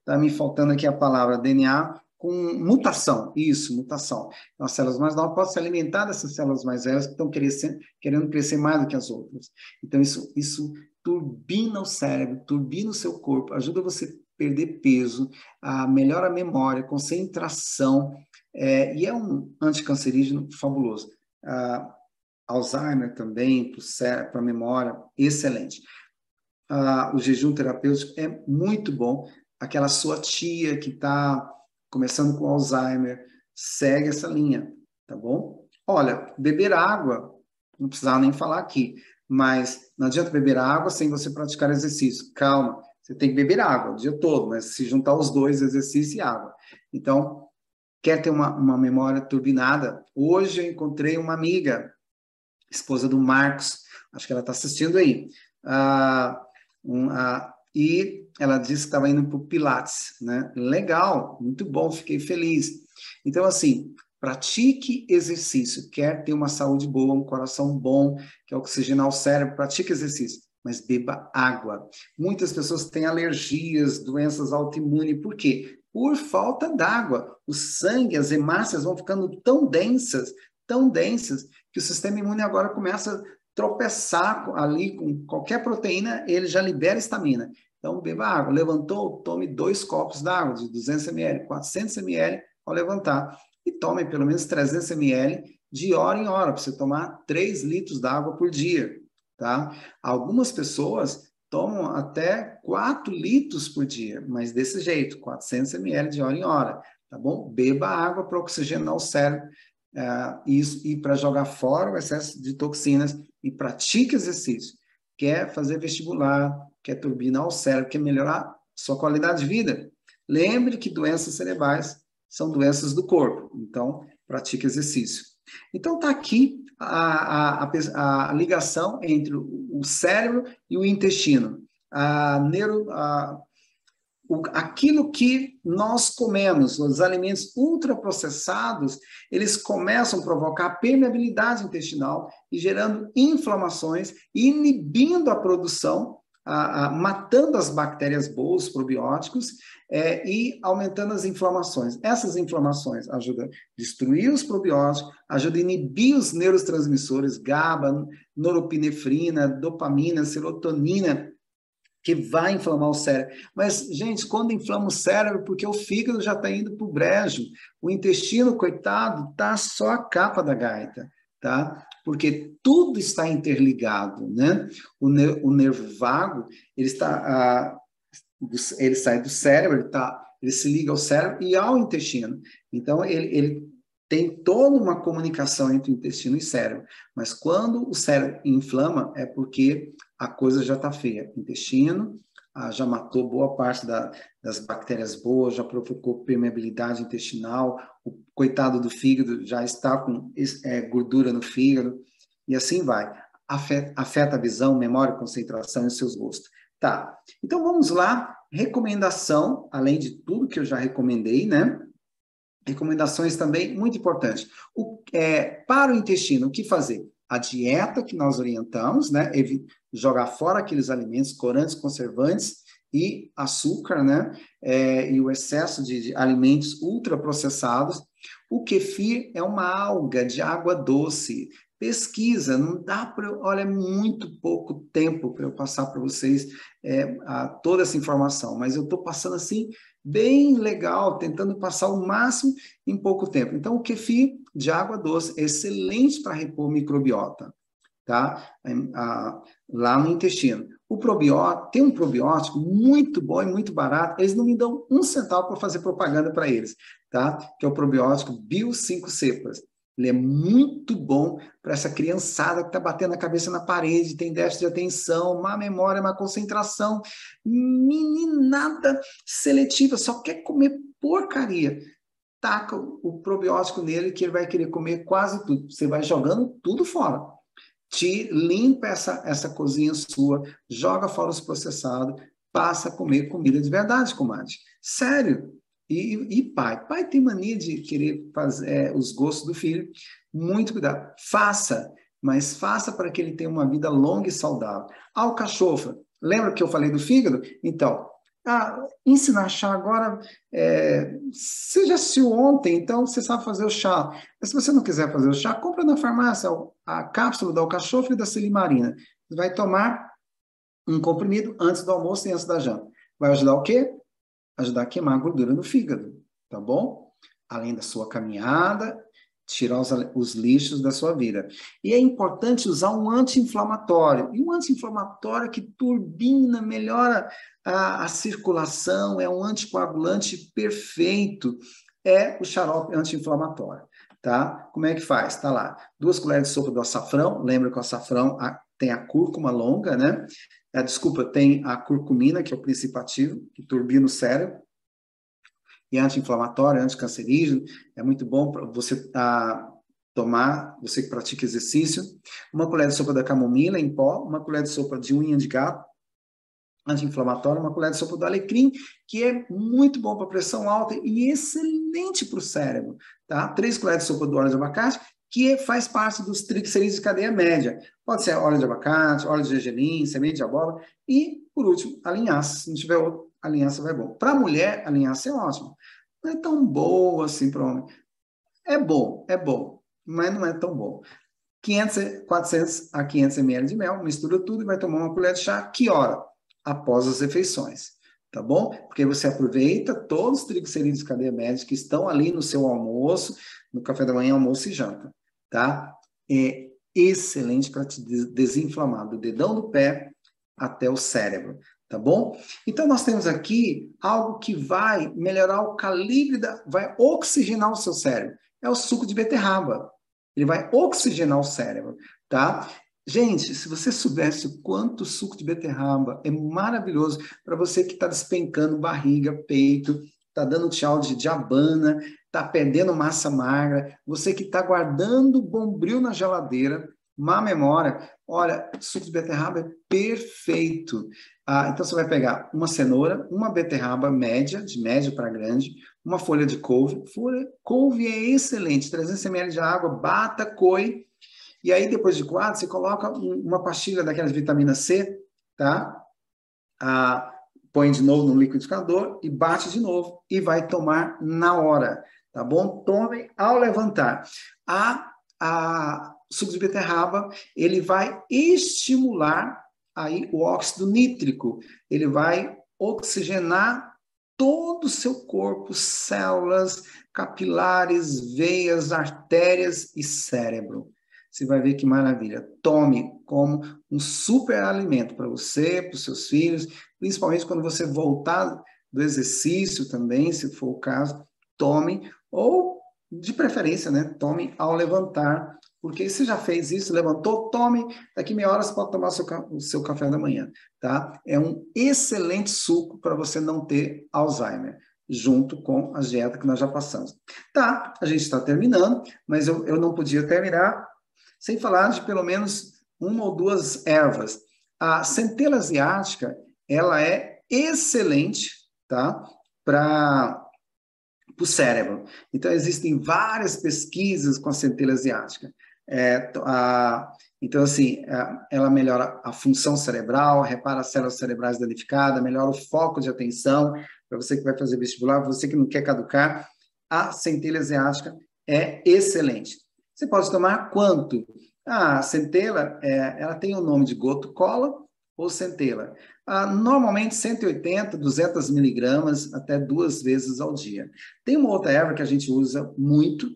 tá me faltando aqui a palavra, DNA com mutação, isso, mutação. Então, as células mais novas podem se alimentar dessas células mais velhas que estão crescendo, querendo crescer mais do que as outras. Então, isso, isso turbina o cérebro, turbina o seu corpo, ajuda você a perder peso, a melhora a memória, concentração, é, e é um anticancerígeno fabuloso. Ah, Alzheimer também, para a memória, excelente. Ah, o jejum terapêutico é muito bom. Aquela sua tia que está começando com Alzheimer, segue essa linha, tá bom? Olha, beber água, não precisava nem falar aqui, mas não adianta beber água sem você praticar exercício. Calma, Você tem que beber água o dia todo, mas se juntar os dois, exercício e água. Então, quer ter uma, uma memória turbinada? Hoje eu encontrei uma amiga, esposa do Marcos, acho que ela está assistindo aí. Ah, um, ah, e ela disse que estava indo para o Pilates, né? Legal, muito bom, fiquei feliz. Então, assim, pratique exercício. Quer ter uma saúde boa, um coração bom, quer oxigenar o cérebro, pratique exercício. Mas beba água. Muitas pessoas têm alergias, doenças autoimunes. Por quê? Por falta d'água. O sangue, as hemácias vão ficando tão densas, tão densas, que o sistema imune agora começa a tropeçar ali com qualquer proteína, ele já libera estamina. Então, beba água. Levantou, tome dois copos d'água de 200 ml, 400 ml ao levantar. E tome pelo menos 300 ml de hora em hora, para você tomar 3 litros d'água por dia. Tá? Algumas pessoas tomam até 4 litros por dia, mas desse jeito, 400 ml de hora em hora. Tá bom? Beba água para oxigenar o cérebro uh, isso, e para jogar fora o excesso de toxinas e pratique exercício. Quer fazer vestibular, quer turbinar o cérebro, quer melhorar sua qualidade de vida. Lembre que doenças cerebrais são doenças do corpo, então pratique exercício. Então está aqui a, a, a, ligação entre o cérebro e o intestino. A neuro, a, aquilo que nós comemos, os alimentos ultraprocessados, eles começam a provocar permeabilidade intestinal e gerando inflamações, inibindo a produção a, a, matando as bactérias boas, probióticos, é, e aumentando as inflamações. Essas inflamações ajudam a destruir os probióticos, ajudam a inibir os neurotransmissores GABA, noropinefrina, dopamina, serotonina, que vai inflamar o cérebro. Mas, gente, quando inflama o cérebro, porque o fígado já está indo para o brejo, o intestino, coitado, está só a capa da gaita tá? Porque tudo está interligado, né? O, ner o nervo vago, ele está, ele sai do cérebro, ele, tá, ele se liga ao cérebro e ao intestino. Então, ele, ele tem toda uma comunicação entre intestino e cérebro. Mas quando o cérebro inflama, é porque a coisa já está feia. Intestino, ah, já matou boa parte da, das bactérias boas, já provocou permeabilidade intestinal, o coitado do fígado já está com é, gordura no fígado, e assim vai. Afeta, afeta a visão, memória, concentração e seus gostos. Tá, então vamos lá. Recomendação, além de tudo que eu já recomendei, né? Recomendações também muito importantes. O, é, para o intestino, o que fazer? A dieta que nós orientamos, né? jogar fora aqueles alimentos corantes, conservantes e açúcar, né? É, e o excesso de, de alimentos ultraprocessados. O kefir é uma alga de água doce. Pesquisa, não dá para. Olha, é muito pouco tempo para eu passar para vocês é, a, toda essa informação, mas eu estou passando assim, bem legal, tentando passar o máximo em pouco tempo. Então, o kefir de água doce é excelente para repor microbiota tá? lá no intestino. O probiótico, tem um probiótico muito bom e muito barato, eles não me dão um centavo para fazer propaganda para eles, tá? Que é o probiótico Bio 5 Cepas. Ele é muito bom para essa criançada que está batendo a cabeça na parede, tem déficit de atenção, má memória, má concentração, meninada seletiva, só quer comer porcaria. Taca o probiótico nele que ele vai querer comer quase tudo. Você vai jogando tudo fora te limpa essa, essa cozinha sua, joga fora os processados, passa a comer comida de verdade, comadre. Sério. E, e pai? Pai tem mania de querer fazer é, os gostos do filho. Muito cuidado. Faça, mas faça para que ele tenha uma vida longa e saudável. Alcachofra. Lembra que eu falei do fígado? Então, ah, ensinar chá agora, é, você já assistiu ontem, então você sabe fazer o chá. Mas se você não quiser fazer o chá, compra na farmácia a cápsula da alcachofra e da silimarina. Você vai tomar um comprimido antes do almoço e antes da janta. Vai ajudar o quê? Ajudar a queimar a gordura no fígado, tá bom? Além da sua caminhada, tirar os, os, lixos da sua vida. E é importante usar um anti-inflamatório. E um anti-inflamatório que turbina, melhora a, a, circulação, é um anticoagulante perfeito. É o xarope anti-inflamatório. Tá? Como é que faz? Tá lá. Duas colheres de sopa do açafrão. Lembra que o açafrão a, tem a cúrcuma longa, né? a, desculpa, tem a curcumina, que é o princípio ativo, que turbina o cérebro, e anti-inflamatório, anticancerígeno, é muito bom você ah, tomar, você que pratica exercício, uma colher de sopa da camomila em pó, uma colher de sopa de unha de gato, anti-inflamatório, uma colher de sopa do alecrim, que é muito bom para pressão alta e excelente para o cérebro, tá? Três colheres de sopa do óleo de abacate, que faz parte dos triglicerídeos de cadeia média. Pode ser óleo de abacate, óleo de gergelim, semente de abóbora e, por último, a linhaça. Se não tiver outro, a linhaça vai bom. Para a mulher, a linhaça é ótima. Não é tão boa assim para o homem. É bom, é bom, mas não é tão bom. 500, 400 a 500 ml de mel, mistura tudo e vai tomar uma colher de chá. Que hora? Após as refeições, tá bom? Porque você aproveita todos os triglicerídeos de cadeia média que estão ali no seu almoço, no café da manhã, almoço e janta, tá? É excelente para te desinflamar do dedão do pé até o cérebro, tá bom? Então nós temos aqui algo que vai melhorar o calibre da, vai oxigenar o seu cérebro. É o suco de beterraba. Ele vai oxigenar o cérebro, tá? Gente, se você soubesse o quanto suco de beterraba é maravilhoso para você que está despencando barriga, peito, está dando tchau de diabana, está perdendo massa magra, você que está guardando bombril na geladeira, má memória, olha, suco de beterraba é perfeito. Ah, então você vai pegar uma cenoura, uma beterraba média, de médio para grande, uma folha de couve. Folha, couve é excelente, 300 ml de água, bata, coe. E aí, depois de quatro, você coloca uma pastilha daquelas vitamina C, tá? Ah, põe de novo no liquidificador e bate de novo e vai tomar na hora, tá bom? Tome ao levantar. A, a suco de beterraba, ele vai estimular aí o óxido nítrico, ele vai oxigenar todo o seu corpo, células, capilares, veias, artérias e cérebro. Você vai ver que maravilha. Tome como um super alimento para você, para os seus filhos, principalmente quando você voltar do exercício também, se for o caso, tome, ou de preferência, né? Tome ao levantar, porque você já fez isso, levantou, tome, daqui meia hora você pode tomar o seu, o seu café da manhã, tá? É um excelente suco para você não ter Alzheimer junto com a dieta que nós já passamos. Tá, a gente está terminando, mas eu, eu não podia terminar sem falar de pelo menos uma ou duas ervas. A centela asiática, ela é excelente, tá? Para o cérebro. Então, existem várias pesquisas com a centela asiática. É, a, então, assim, a, ela melhora a função cerebral, repara as células cerebrais danificadas, melhora o foco de atenção. Para você que vai fazer vestibular, você que não quer caducar, a centelha asiática é excelente. Você pode tomar quanto? A centela, é, ela tem o nome de goto cola ou centela. Ah, normalmente 180, 200 miligramas até duas vezes ao dia. Tem uma outra erva que a gente usa muito,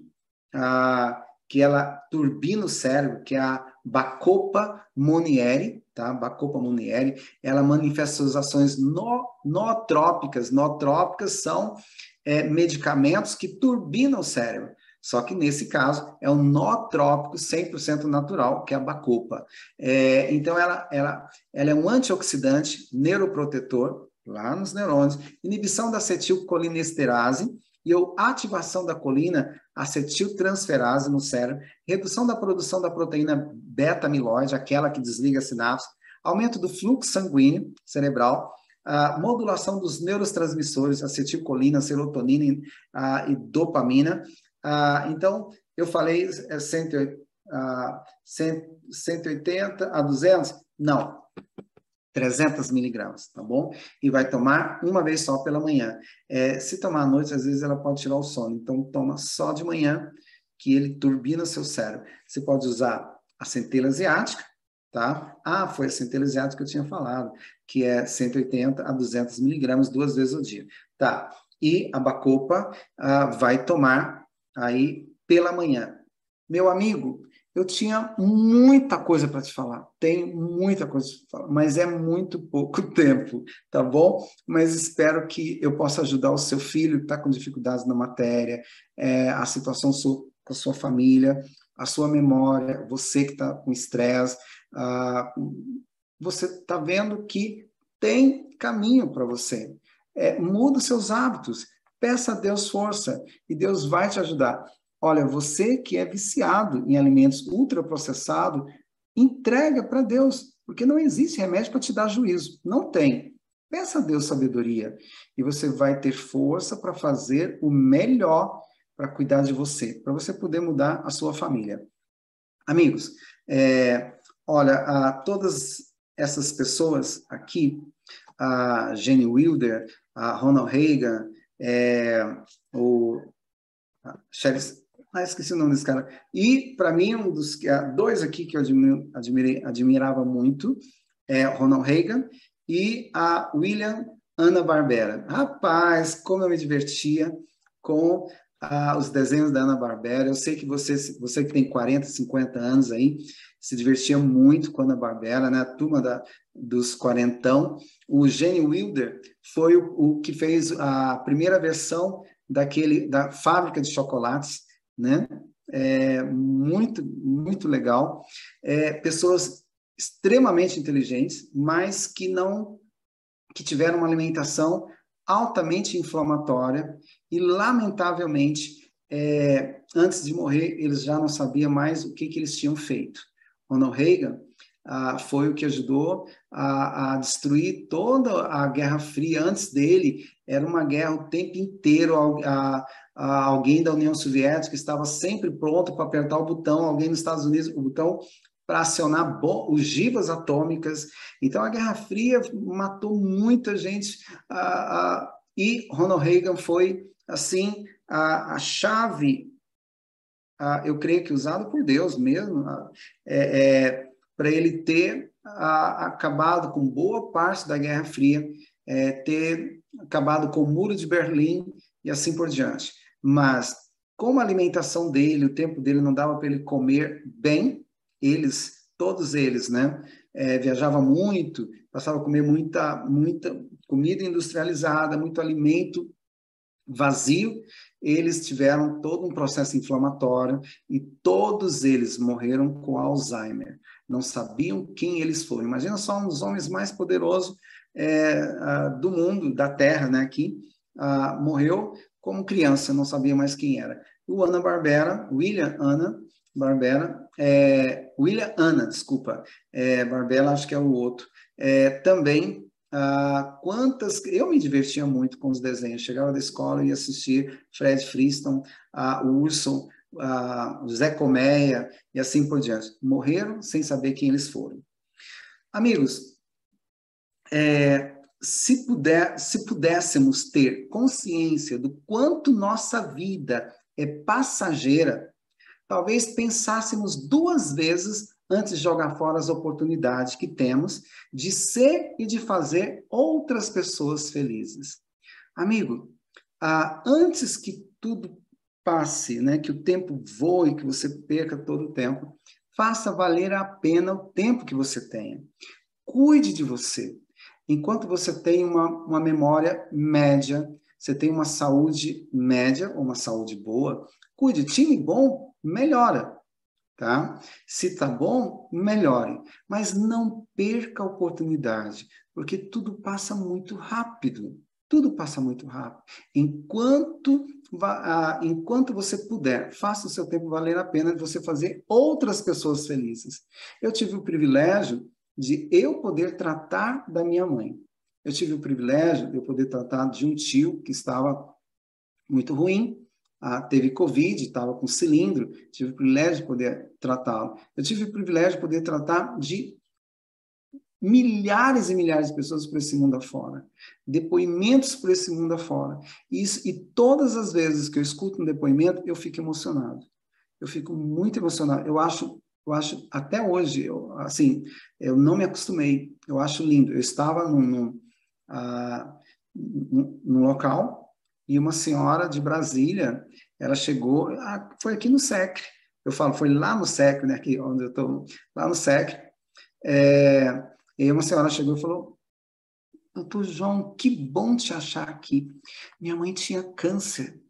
ah, que ela turbina o cérebro, que é a Bacopa monieri, tá? Bacopa monieri, ela manifesta suas ações no, nootrópicas. Nootrópicas são é, medicamentos que turbinam o cérebro. Só que nesse caso é um nootrópico 100% natural, que é a bacopa. É, então ela, ela, ela é um antioxidante, neuroprotetor, lá nos neurônios, inibição da acetilcolinesterase e ativação da colina acetiltransferase no cérebro, redução da produção da proteína beta-amiloide, aquela que desliga a sinapse, aumento do fluxo sanguíneo cerebral, a modulação dos neurotransmissores, acetilcolina, serotonina a, e dopamina, ah, então, eu falei é 180, ah, 180 a 200? Não, 300 miligramas, tá bom? E vai tomar uma vez só pela manhã. É, se tomar à noite, às vezes ela pode tirar o sono. Então, toma só de manhã, que ele turbina seu cérebro. Você pode usar a centelha asiática, tá? Ah, foi a centelha asiática que eu tinha falado, que é 180 a 200 miligramas duas vezes ao dia. Tá. E a Bacopa ah, vai tomar aí pela manhã. Meu amigo, eu tinha muita coisa para te falar, tenho muita coisa para falar, mas é muito pouco tempo, tá bom? Mas espero que eu possa ajudar o seu filho que está com dificuldades na matéria, é, a situação com a sua família, a sua memória, você que está com estresse, você está vendo que tem caminho para você. É, muda os seus hábitos, peça a Deus força e Deus vai te ajudar. Olha, você que é viciado em alimentos ultraprocessados, entrega para Deus, porque não existe remédio para te dar juízo. Não tem. Peça a Deus sabedoria e você vai ter força para fazer o melhor para cuidar de você, para você poder mudar a sua família. Amigos, é, olha, a todas essas pessoas aqui, a Jenny Wilder, a Ronald Reagan, é, o Sheriff, ah, esqueci o nome desse cara. E, para mim, um dos dois aqui que eu admirei, admirava muito é Ronald Reagan e a William Ana Barbera. Rapaz, como eu me divertia com ah, os desenhos da Ana Barbera. Eu sei que você, você que tem 40, 50 anos aí, se divertia muito com a Ana Barbera, né? A turma da, dos quarentão. O Gene Wilder foi o, o, que fez a primeira versão daquele da fábrica de chocolates, né? É, muito, muito legal. É, pessoas extremamente inteligentes, mas que não que tiveram uma alimentação altamente inflamatória e lamentavelmente é, antes de morrer eles já não sabiam mais o que, que eles tinham feito. Ronald Reagan ah, foi o que ajudou a, a, destruir toda a Guerra Fria. Antes dele, era uma guerra o tempo inteiro. A, a, alguém da União Soviética estava sempre pronto para apertar o botão, alguém nos Estados Unidos, o botão para acionar ogivas atômicas. Então, a Guerra Fria matou muita gente e Ronald Reagan foi, assim, a, a chave, eu creio que usado por Deus mesmo, é, é, para ele ter acabado com boa parte da Guerra Fria, é, ter acabado com o Muro de Berlim e assim por diante. Mas, como a alimentação dele, o tempo dele não dava para ele comer bem, eles, todos eles, né? É, viajava muito, passava a comer muita, muita comida industrializada, muito alimento vazio, eles tiveram todo um processo inflamatório e todos eles morreram com Alzheimer. Não sabiam quem eles foram. Imagina só um dos homens mais poderosos é, uh, do mundo, da Terra, né? Aqui uh, morreu como criança, não sabia mais quem era. O Ana Barbera, William Ana, Barbera, é, William Anna, desculpa, é, Barbera acho que é o outro, é, também ah, quantas eu me divertia muito com os desenhos chegava da escola e assistir Fred Flintstone ah, o Urso Zé Colmeia e assim por diante morreram sem saber quem eles foram amigos é, se puder se pudéssemos ter consciência do quanto nossa vida é passageira talvez pensássemos duas vezes antes de jogar fora as oportunidades que temos de ser e de fazer outras pessoas felizes. Amigo, ah, antes que tudo passe, né, que o tempo voe, que você perca todo o tempo, faça valer a pena o tempo que você tenha. Cuide de você. Enquanto você tem uma, uma memória média, você tem uma saúde média ou uma saúde boa, cuide. Time bom melhora, tá? Se tá bom, melhore, mas não perca a oportunidade, porque tudo passa muito rápido. Tudo passa muito rápido. Enquanto, enquanto você puder, faça o seu tempo valer a pena de você fazer outras pessoas felizes. Eu tive o privilégio de eu poder tratar da minha mãe. Eu tive o privilégio de eu poder tratar de um tio que estava muito ruim, ah, teve Covid, estava com cilindro, tive o privilégio de poder tratá-lo. Eu tive o privilégio de poder tratar de milhares e milhares de pessoas por esse mundo afora, depoimentos por esse mundo afora. E, isso, e todas as vezes que eu escuto um depoimento, eu fico emocionado. Eu fico muito emocionado. Eu acho, eu acho até hoje, eu, assim, eu não me acostumei. Eu acho lindo. Eu estava num, num, num, num local e uma senhora de Brasília, ela chegou, ah, foi aqui no SEC, eu falo, foi lá no SEC, né, aqui onde eu estou, lá no SEC, é, e uma senhora chegou e falou, doutor João, que bom te achar aqui. Minha mãe tinha câncer,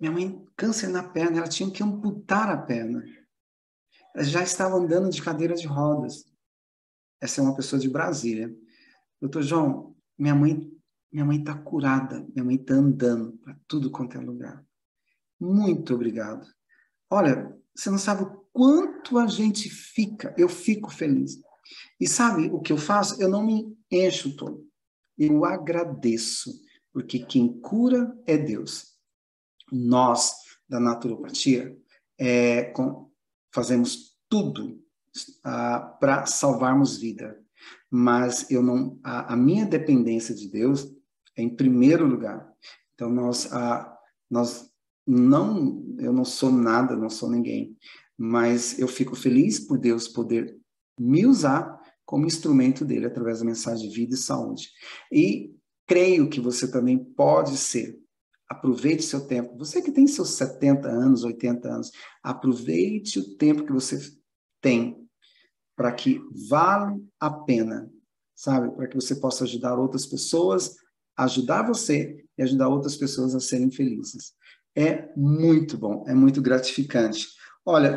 minha mãe, câncer na perna, ela tinha que amputar a perna. Ela já estava andando de cadeira de rodas. essa é uma pessoa de Brasília. Doutor João, minha mãe minha mãe está curada, minha mãe está andando para tudo quanto é lugar. Muito obrigado. Olha, você não sabe o quanto a gente fica, eu fico feliz. E sabe o que eu faço? Eu não me encho todo. Eu agradeço, porque quem cura é Deus. Nós, da naturopatia, é, com, fazemos tudo ah, para salvarmos vida. Mas eu não, a, a, minha dependência de Deus é em primeiro lugar. Então nós, ah, nós não, eu não sou nada, não sou ninguém, mas eu fico feliz por Deus poder me usar como instrumento dele através da mensagem de vida e saúde. E creio que você também pode ser. Aproveite seu tempo. Você que tem seus 70 anos, 80 anos, aproveite o tempo que você tem para que vale a pena, sabe? Para que você possa ajudar outras pessoas, ajudar você e ajudar outras pessoas a serem felizes. É muito bom, é muito gratificante. Olha,